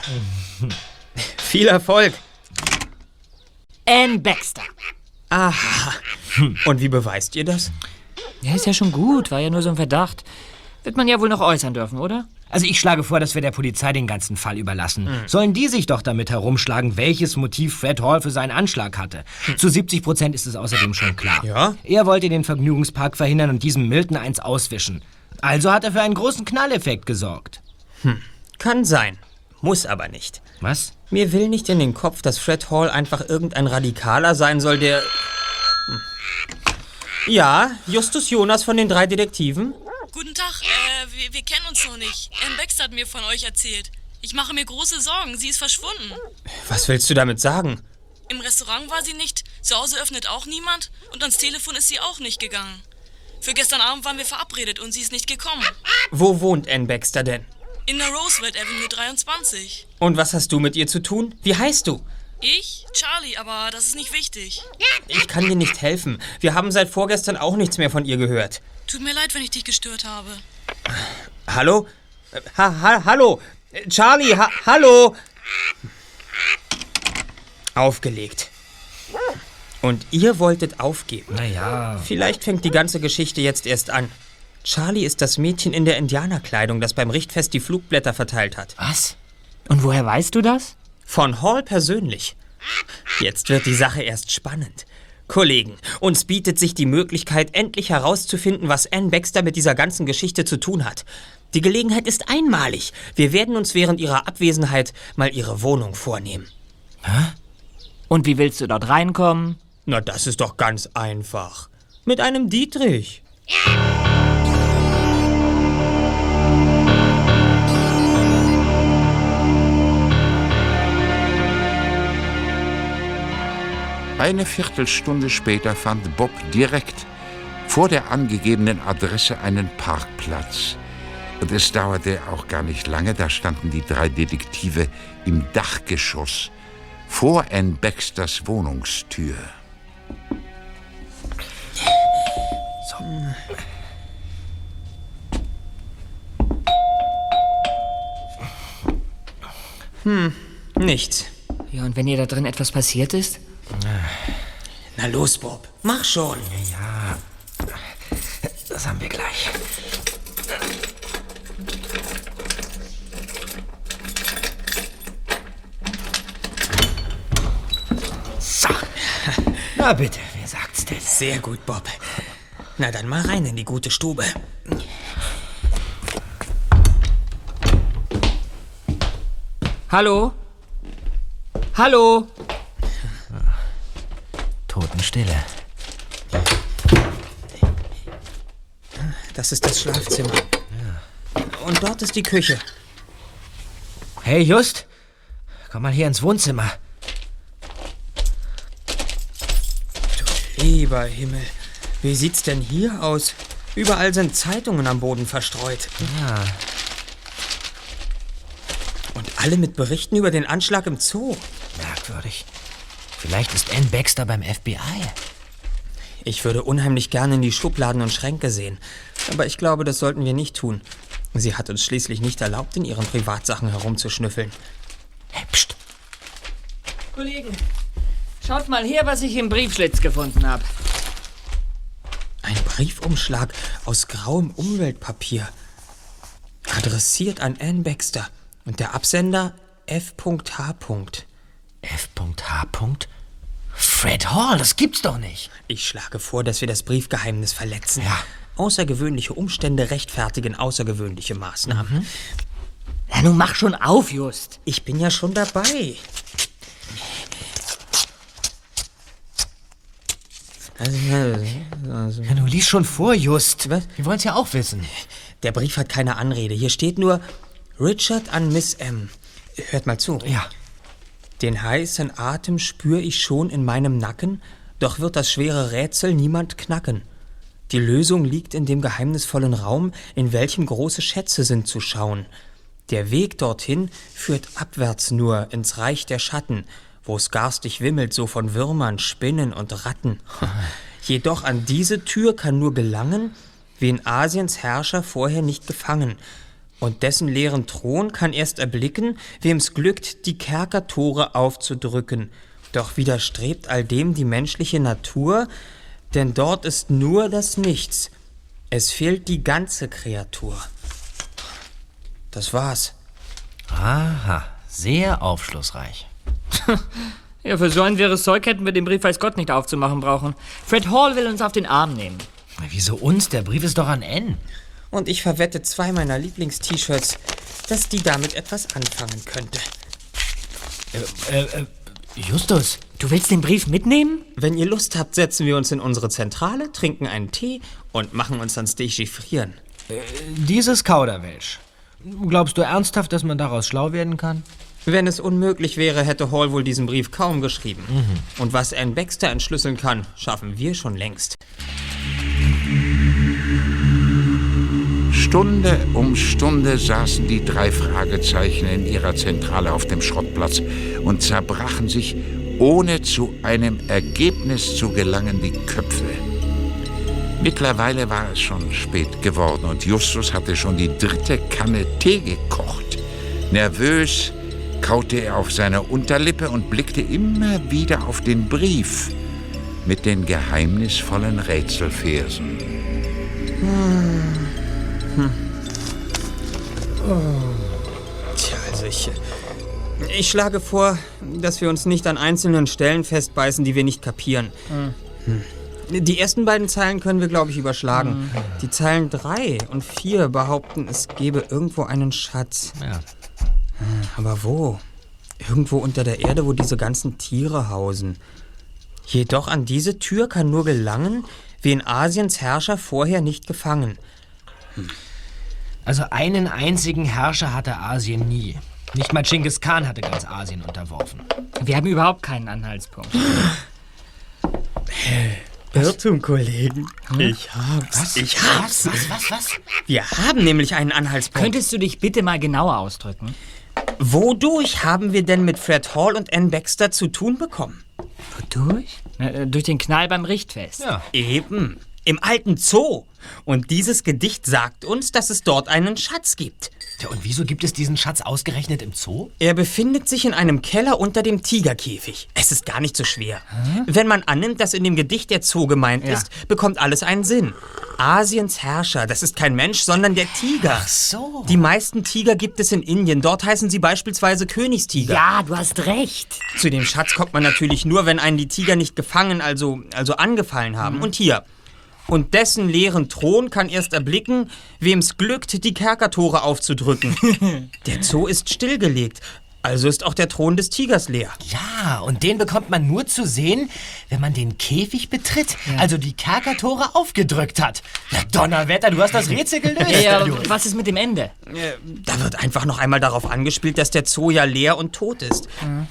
Viel Erfolg. Ann Baxter. Aha. Und wie beweist ihr das? Ja, ist ja schon gut, war ja nur so ein Verdacht. Wird man ja wohl noch äußern dürfen, oder? Also ich schlage vor, dass wir der Polizei den ganzen Fall überlassen. Hm. Sollen die sich doch damit herumschlagen, welches Motiv Fred Hall für seinen Anschlag hatte. Zu 70 Prozent ist es außerdem schon klar. Ja? Er wollte den Vergnügungspark verhindern und diesem Milton eins auswischen. Also hat er für einen großen Knalleffekt gesorgt. Hm. Kann sein. Muss aber nicht. Was? Mir will nicht in den Kopf, dass Fred Hall einfach irgendein Radikaler sein soll, der... Hm. Ja, Justus Jonas von den drei Detektiven? Guten Tag, äh, wir, wir kennen uns noch nicht. Ann Baxter hat mir von euch erzählt. Ich mache mir große Sorgen, sie ist verschwunden. Was willst du damit sagen? Im Restaurant war sie nicht, zu Hause öffnet auch niemand und ans Telefon ist sie auch nicht gegangen. Für gestern Abend waren wir verabredet und sie ist nicht gekommen. Wo wohnt Ann Baxter denn? In der Roosevelt Avenue 23. Und was hast du mit ihr zu tun? Wie heißt du? Ich? Charlie, aber das ist nicht wichtig. Ich kann dir nicht helfen. Wir haben seit vorgestern auch nichts mehr von ihr gehört. Tut mir leid, wenn ich dich gestört habe. Hallo? Ha, ha, hallo? Charlie, ha, hallo? Aufgelegt. Und ihr wolltet aufgeben. Naja. Vielleicht fängt die ganze Geschichte jetzt erst an. Charlie ist das Mädchen in der Indianerkleidung, das beim Richtfest die Flugblätter verteilt hat. Was? Und woher weißt du das? Von Hall persönlich. Jetzt wird die Sache erst spannend. Kollegen, uns bietet sich die Möglichkeit, endlich herauszufinden, was Ann Baxter mit dieser ganzen Geschichte zu tun hat. Die Gelegenheit ist einmalig. Wir werden uns während ihrer Abwesenheit mal ihre Wohnung vornehmen. Hä? Und wie willst du dort reinkommen? Na, das ist doch ganz einfach. Mit einem Dietrich. Eine Viertelstunde später fand Bob direkt vor der angegebenen Adresse einen Parkplatz. Und es dauerte auch gar nicht lange, da standen die drei Detektive im Dachgeschoss vor Ann Baxters Wohnungstür. Hm, nichts. Ja, und wenn ihr da drin etwas passiert ist? Na los, Bob. Mach schon. Ja, das haben wir gleich. So. Na bitte, wer sagt's denn? Sehr gut, Bob. Na dann mal rein in die gute Stube. Hallo? Hallo? Totenstille. Das ist das Schlafzimmer. Und dort ist die Küche. Hey, Just, komm mal hier ins Wohnzimmer. Lieber Himmel, wie sieht's denn hier aus? Überall sind Zeitungen am Boden verstreut. Ja. Und alle mit Berichten über den Anschlag im Zoo. Merkwürdig. Vielleicht ist Ann Baxter beim FBI. Ich würde unheimlich gerne in die Schubladen und Schränke sehen. Aber ich glaube, das sollten wir nicht tun. Sie hat uns schließlich nicht erlaubt, in ihren Privatsachen herumzuschnüffeln. Pst. Kollegen, schaut mal her, was ich im Briefschlitz gefunden habe. Briefumschlag aus grauem Umweltpapier. Adressiert an Ann Baxter. Und der Absender F.H. F.H. Fred Hall, das gibt's doch nicht. Ich schlage vor, dass wir das Briefgeheimnis verletzen. Ja. Außergewöhnliche Umstände rechtfertigen außergewöhnliche Maßnahmen. Mhm. Ja, nun mach schon auf, Just. Ich bin ja schon dabei. Also, ja, du liest schon vor, Just. Was? Wir wollen's ja auch wissen. Der Brief hat keine Anrede. Hier steht nur Richard an Miss M. Hört mal zu. Ja. Den heißen Atem spür ich schon in meinem Nacken, doch wird das schwere Rätsel niemand knacken. Die Lösung liegt in dem geheimnisvollen Raum, in welchem große Schätze sind zu schauen. Der Weg dorthin führt abwärts nur ins Reich der Schatten, wo's garstig wimmelt so von Würmern, Spinnen und Ratten. Jedoch an diese Tür kann nur gelangen, wen Asiens Herrscher vorher nicht gefangen. Und dessen leeren Thron kann erst erblicken, wem's glückt, die Kerkertore aufzudrücken. Doch widerstrebt all dem die menschliche Natur, denn dort ist nur das Nichts. Es fehlt die ganze Kreatur. Das war's. Aha, sehr aufschlussreich. ja, für so ein wirres Zeug hätten wir den Brief weiß Gott nicht aufzumachen brauchen. Fred Hall will uns auf den Arm nehmen. Wieso uns? Der Brief ist doch an N. Und ich verwette zwei meiner Lieblings-T-Shirts, dass die damit etwas anfangen könnte. Äh, äh, Justus, du willst den Brief mitnehmen? Wenn ihr Lust habt, setzen wir uns in unsere Zentrale, trinken einen Tee und machen uns ans Dechiffrieren. Äh, dieses Kauderwelsch. Glaubst du ernsthaft, dass man daraus schlau werden kann? Wenn es unmöglich wäre, hätte Hall wohl diesen Brief kaum geschrieben. Mhm. Und was Ann Baxter entschlüsseln kann, schaffen wir schon längst. Stunde um Stunde saßen die drei Fragezeichen in ihrer Zentrale auf dem Schrottplatz und zerbrachen sich, ohne zu einem Ergebnis zu gelangen, die Köpfe. Mittlerweile war es schon spät geworden und Justus hatte schon die dritte Kanne Tee gekocht. Nervös kaute er auf seiner Unterlippe und blickte immer wieder auf den Brief mit den geheimnisvollen Rätselversen. Hm. Hm. Oh. Tja, also ich. Ich schlage vor, dass wir uns nicht an einzelnen Stellen festbeißen, die wir nicht kapieren. Hm. Die ersten beiden Zeilen können wir, glaube ich, überschlagen. Mhm. Die Zeilen 3 und 4 behaupten, es gebe irgendwo einen Schatz. Ja. Aber wo? Irgendwo unter der Erde, wo diese ganzen Tiere hausen. Jedoch an diese Tür kann nur gelangen, wen Asiens Herrscher vorher nicht gefangen. Also einen einzigen Herrscher hatte Asien nie. Nicht mal Genghis Khan hatte ganz Asien unterworfen. Wir haben überhaupt keinen Anhaltspunkt. Irrtum, Kollegen. Hm? Ich hab's. Was? Ich hab's. Was, was, was? Wir haben nämlich einen Anhaltspunkt. Könntest du dich bitte mal genauer ausdrücken? Wodurch haben wir denn mit Fred Hall und Ann Baxter zu tun bekommen? Wodurch? Na, durch den Knall beim Richtfest. Ja. Eben. Im alten Zoo. Und dieses Gedicht sagt uns, dass es dort einen Schatz gibt. Ja, und wieso gibt es diesen Schatz ausgerechnet im Zoo? Er befindet sich in einem Keller unter dem Tigerkäfig. Es ist gar nicht so schwer. Hm? Wenn man annimmt, dass in dem Gedicht der Zoo gemeint ja. ist, bekommt alles einen Sinn. Asiens Herrscher, das ist kein Mensch, sondern der Tiger. Ach so. Die meisten Tiger gibt es in Indien. Dort heißen sie beispielsweise Königstiger. Ja, du hast recht. Zu dem Schatz kommt man natürlich nur, wenn einen die Tiger nicht gefangen, also, also angefallen haben. Hm. Und hier, und dessen leeren Thron kann erst erblicken, wem's glückt, die Kerkertore aufzudrücken. der Zoo ist stillgelegt, also ist auch der Thron des Tigers leer. Ja, und den bekommt man nur zu sehen, wenn man den Käfig betritt, ja. also die Kerkertore aufgedrückt hat. Na Donnerwetter, du hast das Rätsel gelöst. Ja, ja, was ist mit dem Ende? Da wird einfach noch einmal darauf angespielt, dass der Zoo ja leer und tot ist. Mhm.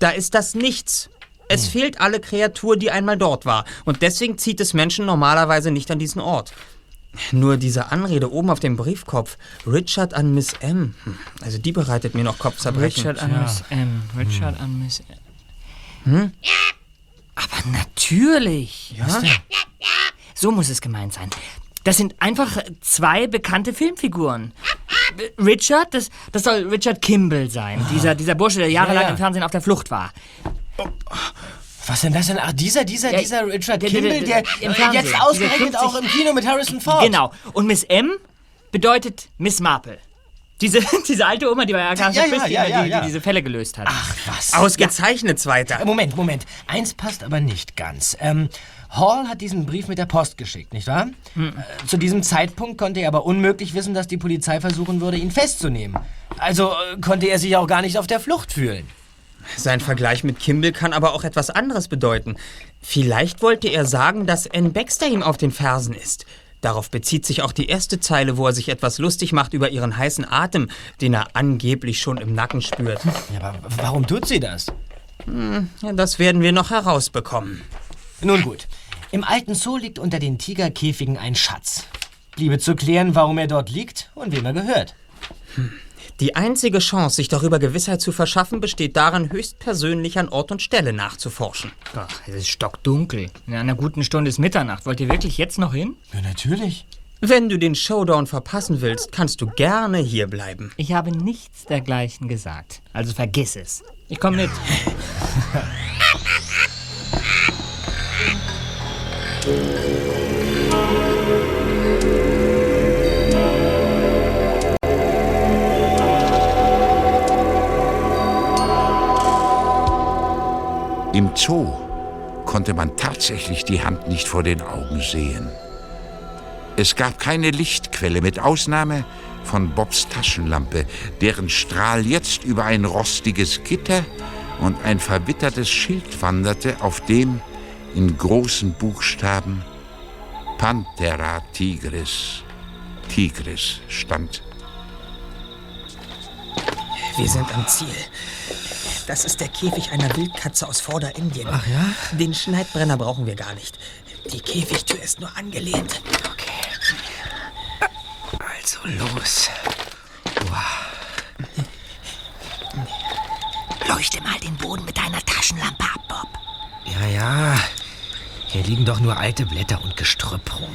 Da ist das Nichts. Es hm. fehlt alle Kreatur, die einmal dort war. Und deswegen zieht es Menschen normalerweise nicht an diesen Ort. Nur diese Anrede oben auf dem Briefkopf, Richard an Miss M. Hm, also die bereitet mir noch Kopfzerbrechen. Richard an ja. Miss M. Richard hm. an Miss M. Hm? Aber natürlich. Denn? So muss es gemeint sein. Das sind einfach zwei bekannte Filmfiguren. Richard, das, das soll Richard Kimball sein. Dieser, dieser Bursche, der jahrelang ja. im Fernsehen auf der Flucht war. Was denn das denn? Ach, dieser, dieser, Ja, dieser Richard der- der- Kimball, der, der- Fernsehen. jetzt ausgerechnet auch im Kino mit Harrison Ford. Genau. Und Miss M bedeutet Miss Marple. Diese, diese alte Oma, die bei Agatha Ja, Christie ja, ja, die, ja. die diese Fälle gelöst hat. Ach, was? Ausgezeichnet, Zweiter. Moment, Moment. Eins passt aber nicht ganz. Ähm, Hall hat diesen Brief mit der Post geschickt, nicht wahr? Hm. Äh, zu diesem Zeitpunkt konnte er aber unmöglich wissen, dass die Polizei versuchen würde, ihn festzunehmen. Also äh, konnte er sich auch gar nicht auf der Flucht fühlen. Sein Vergleich mit Kimball kann aber auch etwas anderes bedeuten. Vielleicht wollte er sagen, dass Ann Baxter ihm auf den Fersen ist. Darauf bezieht sich auch die erste Zeile, wo er sich etwas lustig macht über ihren heißen Atem, den er angeblich schon im Nacken spürt. Ja, aber warum tut sie das? Hm, das werden wir noch herausbekommen. Nun gut. Im alten Zoo liegt unter den Tigerkäfigen ein Schatz. Bliebe zu klären, warum er dort liegt und wem er gehört. Die einzige Chance, sich darüber Gewissheit zu verschaffen, besteht darin, höchstpersönlich an Ort und Stelle nachzuforschen. Ach, es ist stockdunkel. In einer guten Stunde ist Mitternacht. Wollt ihr wirklich jetzt noch hin? Ja, natürlich. Wenn du den Showdown verpassen willst, kannst du gerne hier bleiben. Ich habe nichts dergleichen gesagt. Also vergiss es. Ich komme mit. Im Zoo konnte man tatsächlich die Hand nicht vor den Augen sehen. Es gab keine Lichtquelle mit Ausnahme von Bobs Taschenlampe, deren Strahl jetzt über ein rostiges Gitter und ein verwittertes Schild wanderte, auf dem in großen Buchstaben Panthera tigris tigris stand. Wir sind am Ziel. Das ist der Käfig einer Wildkatze aus Vorderindien. Ach ja? Den Schneidbrenner brauchen wir gar nicht. Die Käfigtür ist nur angelehnt. Also los. Leuchte mal den Boden mit deiner Taschenlampe ab, Bob. Ja, ja. Hier liegen doch nur alte Blätter und Gestrüpp rum.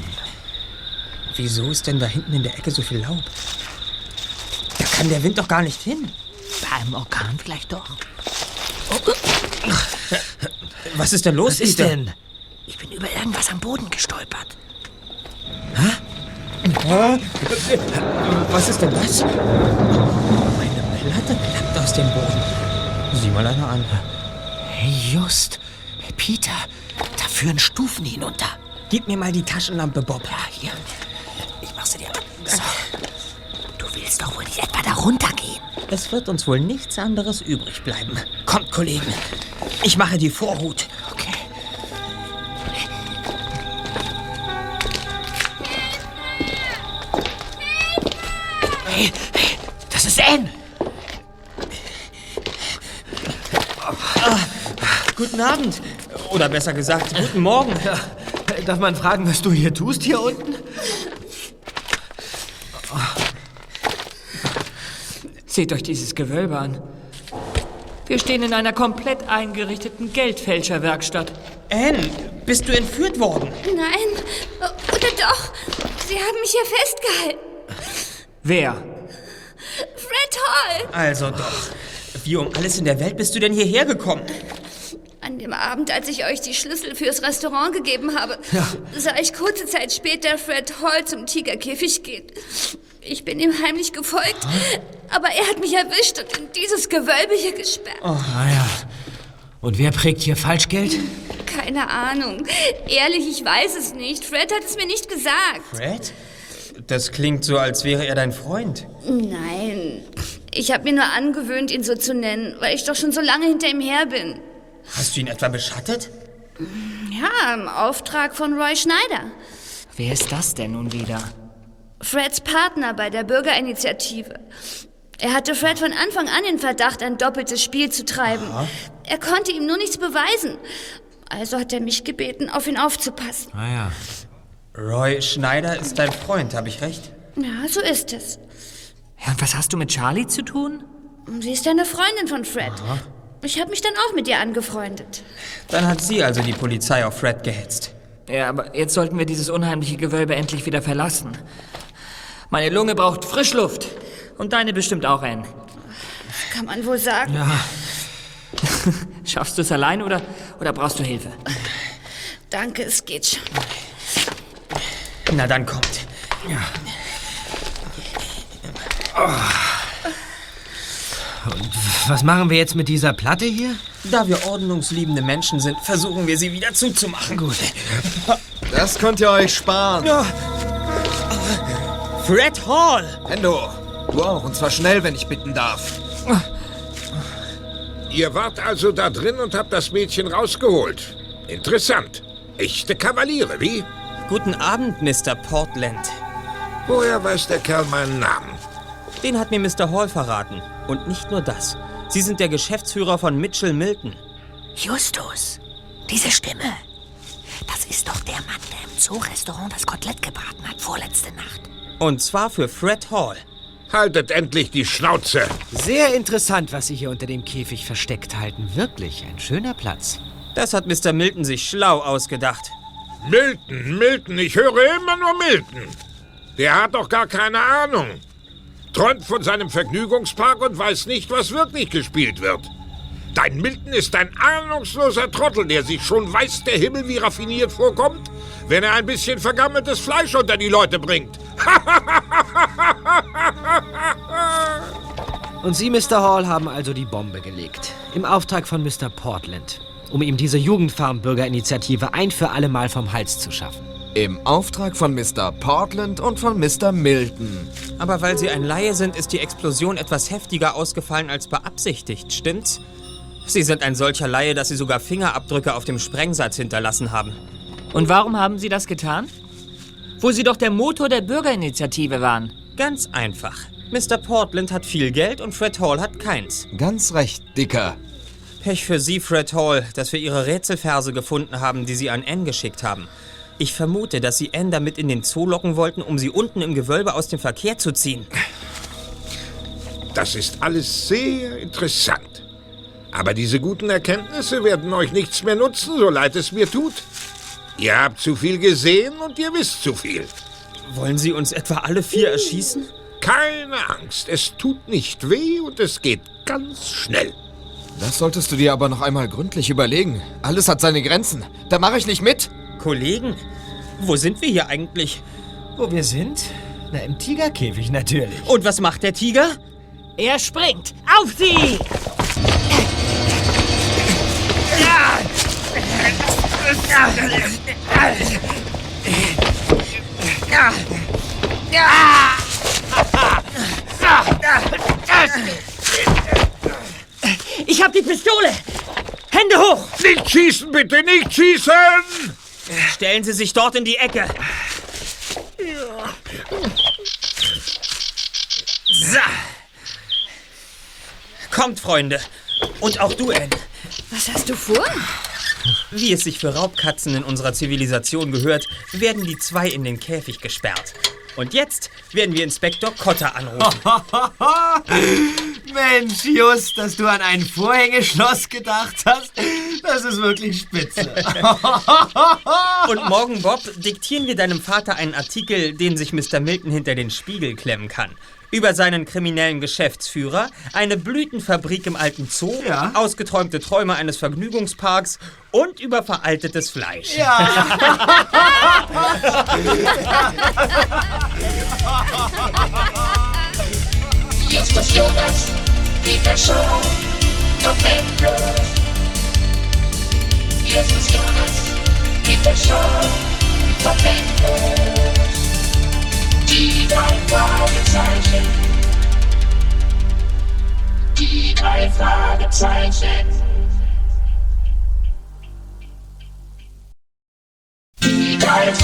Wieso ist denn da hinten in der Ecke so viel Laub? Da kann der Wind doch gar nicht hin. Bei einem Orkan vielleicht doch. Was ist denn los, Was ist Peter? denn? Ich bin über irgendwas am Boden gestolpert. Was ist denn das? Eine Platte klappt aus dem Boden. Sieh mal einer an. Hey, Just. Peter, da führen Stufen hinunter. Gib mir mal die Taschenlampe, Bob. Ja, hier. Ich mach sie dir. So. Du willst doch wohl nicht etwa da runtergehen. Es wird uns wohl nichts anderes übrig bleiben. Kommt, Kollegen. Ich mache die Vorhut. Okay. Hey, hey, das ist Anne. Guten Abend. Oder besser gesagt, guten Morgen. Darf man fragen, was du hier tust, hier unten? Seht euch dieses Gewölbe an. Wir stehen in einer komplett eingerichteten Geldfälscherwerkstatt. Anne, bist du entführt worden? Nein, oder doch? Sie haben mich hier festgehalten. Wer? Fred Hall! Also doch. Wie um alles in der Welt bist du denn hierher gekommen? An dem Abend, als ich euch die Schlüssel fürs Restaurant gegeben habe, sah ich kurze Zeit später Fred Hall zum Tigerkäfig gehen. Ich bin ihm heimlich gefolgt, aber er hat mich erwischt und in dieses Gewölbe hier gesperrt. Ah ja. Und wer prägt hier Falschgeld? Keine Ahnung. Ehrlich, ich weiß es nicht. Fred hat es mir nicht gesagt. Fred? Das klingt so, als wäre er dein Freund. Nein. Ich habe mir nur angewöhnt, ihn so zu nennen, weil ich doch schon so lange hinter ihm her bin. Hast du ihn etwa beschattet? Ja, im Auftrag von Roy Schneider. Wer ist das denn nun wieder? Freds Partner bei der Bürgerinitiative. Er hatte Fred von Anfang an in Verdacht, ein doppeltes Spiel zu treiben. Er konnte ihm nur nichts beweisen. Also hat er mich gebeten, auf ihn aufzupassen. Ah ja. Roy Schneider ist dein Freund, habe ich recht? Ja, so ist es. Ja, und was hast du mit Charlie zu tun? Sie ist eine Freundin von Fred. Ich habe mich dann auch mit ihr angefreundet. Dann hat sie also die Polizei auf Fred gehetzt. Ja, aber jetzt sollten wir dieses unheimliche Gewölbe endlich wieder verlassen. Meine Lunge braucht Frischluft. Und deine bestimmt auch, Anne. Kann man wohl sagen. Ja. Schaffst du es allein oder, oder brauchst du Hilfe? Danke, es geht schon. Na dann kommt. Ja. Und was machen wir jetzt mit dieser Platte hier? Da wir ordnungsliebende Menschen sind, versuchen wir sie wieder zuzumachen. Gut. Das könnt ihr euch sparen. Ja. Fred Hall! Hendo, du auch, und zwar schnell, wenn ich bitten darf. Ihr wart also da drin und habt das Mädchen rausgeholt. Interessant. Echte Kavaliere, wie? Guten Abend, Mr. Portland. Woher weiß der Kerl meinen Namen? Den hat mir Mr. Hall verraten. Und nicht nur das. Sie sind der Geschäftsführer von Mitchell Milton. Justus, diese Stimme. Das ist doch der Mann, der im Zoo-Restaurant das Kotelett gebraten hat vorletzte Nacht. Und zwar für Fred Hall. Haltet endlich die Schnauze. Sehr interessant, was Sie hier unter dem Käfig versteckt halten. Wirklich ein schöner Platz. Das hat Mr. Milton sich schlau ausgedacht. Milton, Milton, ich höre immer nur Milton. Der hat doch gar keine Ahnung. Träumt von seinem Vergnügungspark und weiß nicht, was wirklich gespielt wird. Dein Milton ist ein ahnungsloser Trottel, der sich schon weiß der Himmel, wie raffiniert vorkommt, wenn er ein bisschen vergammeltes Fleisch unter die Leute bringt. Und Sie, Mr. Hall, haben also die Bombe gelegt. Im Auftrag von Mr. Portland. Um ihm diese Jugendfarm-Bürgerinitiative ein für alle Mal vom Hals zu schaffen. Im Auftrag von Mr. Portland und von Mr. Milton. Aber weil Sie ein Laie sind, ist die Explosion etwas heftiger ausgefallen als beabsichtigt, stimmt's? Sie sind ein solcher Laie, dass Sie sogar Fingerabdrücke auf dem Sprengsatz hinterlassen haben. Und warum haben Sie das getan? Wo Sie doch der Motor der Bürgerinitiative waren. Ganz einfach. Mr. Portland hat viel Geld und Fred Hall hat keins. Ganz recht, Dicker. Pech für Sie, Fred Hall, dass wir Ihre Rätselverse gefunden haben, die Sie an Anne geschickt haben. Ich vermute, dass Sie Anne damit in den Zoo locken wollten, um sie unten im Gewölbe aus dem Verkehr zu ziehen. Das ist alles sehr interessant. Aber diese guten Erkenntnisse werden euch nichts mehr nutzen, so leid es mir tut. Ihr habt zu viel gesehen und ihr wisst zu viel. Wollen Sie uns etwa alle vier erschießen? Keine Angst, es tut nicht weh und es geht ganz schnell. Das solltest du dir aber noch einmal gründlich überlegen. Alles hat seine Grenzen. Da mache ich nicht mit. Kollegen, wo sind wir hier eigentlich? Wo wir sind? Na, im Tigerkäfig natürlich. Und was macht der Tiger? Er springt. Auf sie! Ich hab die Pistole! Hände hoch! Nicht schießen, bitte, nicht schießen! Stellen Sie sich dort in die Ecke. So. Kommt, Freunde. Und auch du, Anne. Was hast du vor? Wie es sich für Raubkatzen in unserer Zivilisation gehört, werden die zwei in den Käfig gesperrt. Und jetzt werden wir Inspektor Cotter anrufen. Mensch, Just, dass du an ein Vorhängeschloss gedacht hast, das ist wirklich spitze. Und morgen, Bob, diktieren wir deinem Vater einen Artikel, den sich Mr. Milton hinter den Spiegel klemmen kann. Über seinen kriminellen Geschäftsführer, eine Blütenfabrik im alten Zoo, Ja. ausgeträumte Träume eines Vergnügungsparks und über veraltetes Fleisch. Justus Jonas, Peter Shaw, November. Justus Jonas, Deep I fly excited. Deep I fly excited. Deep I.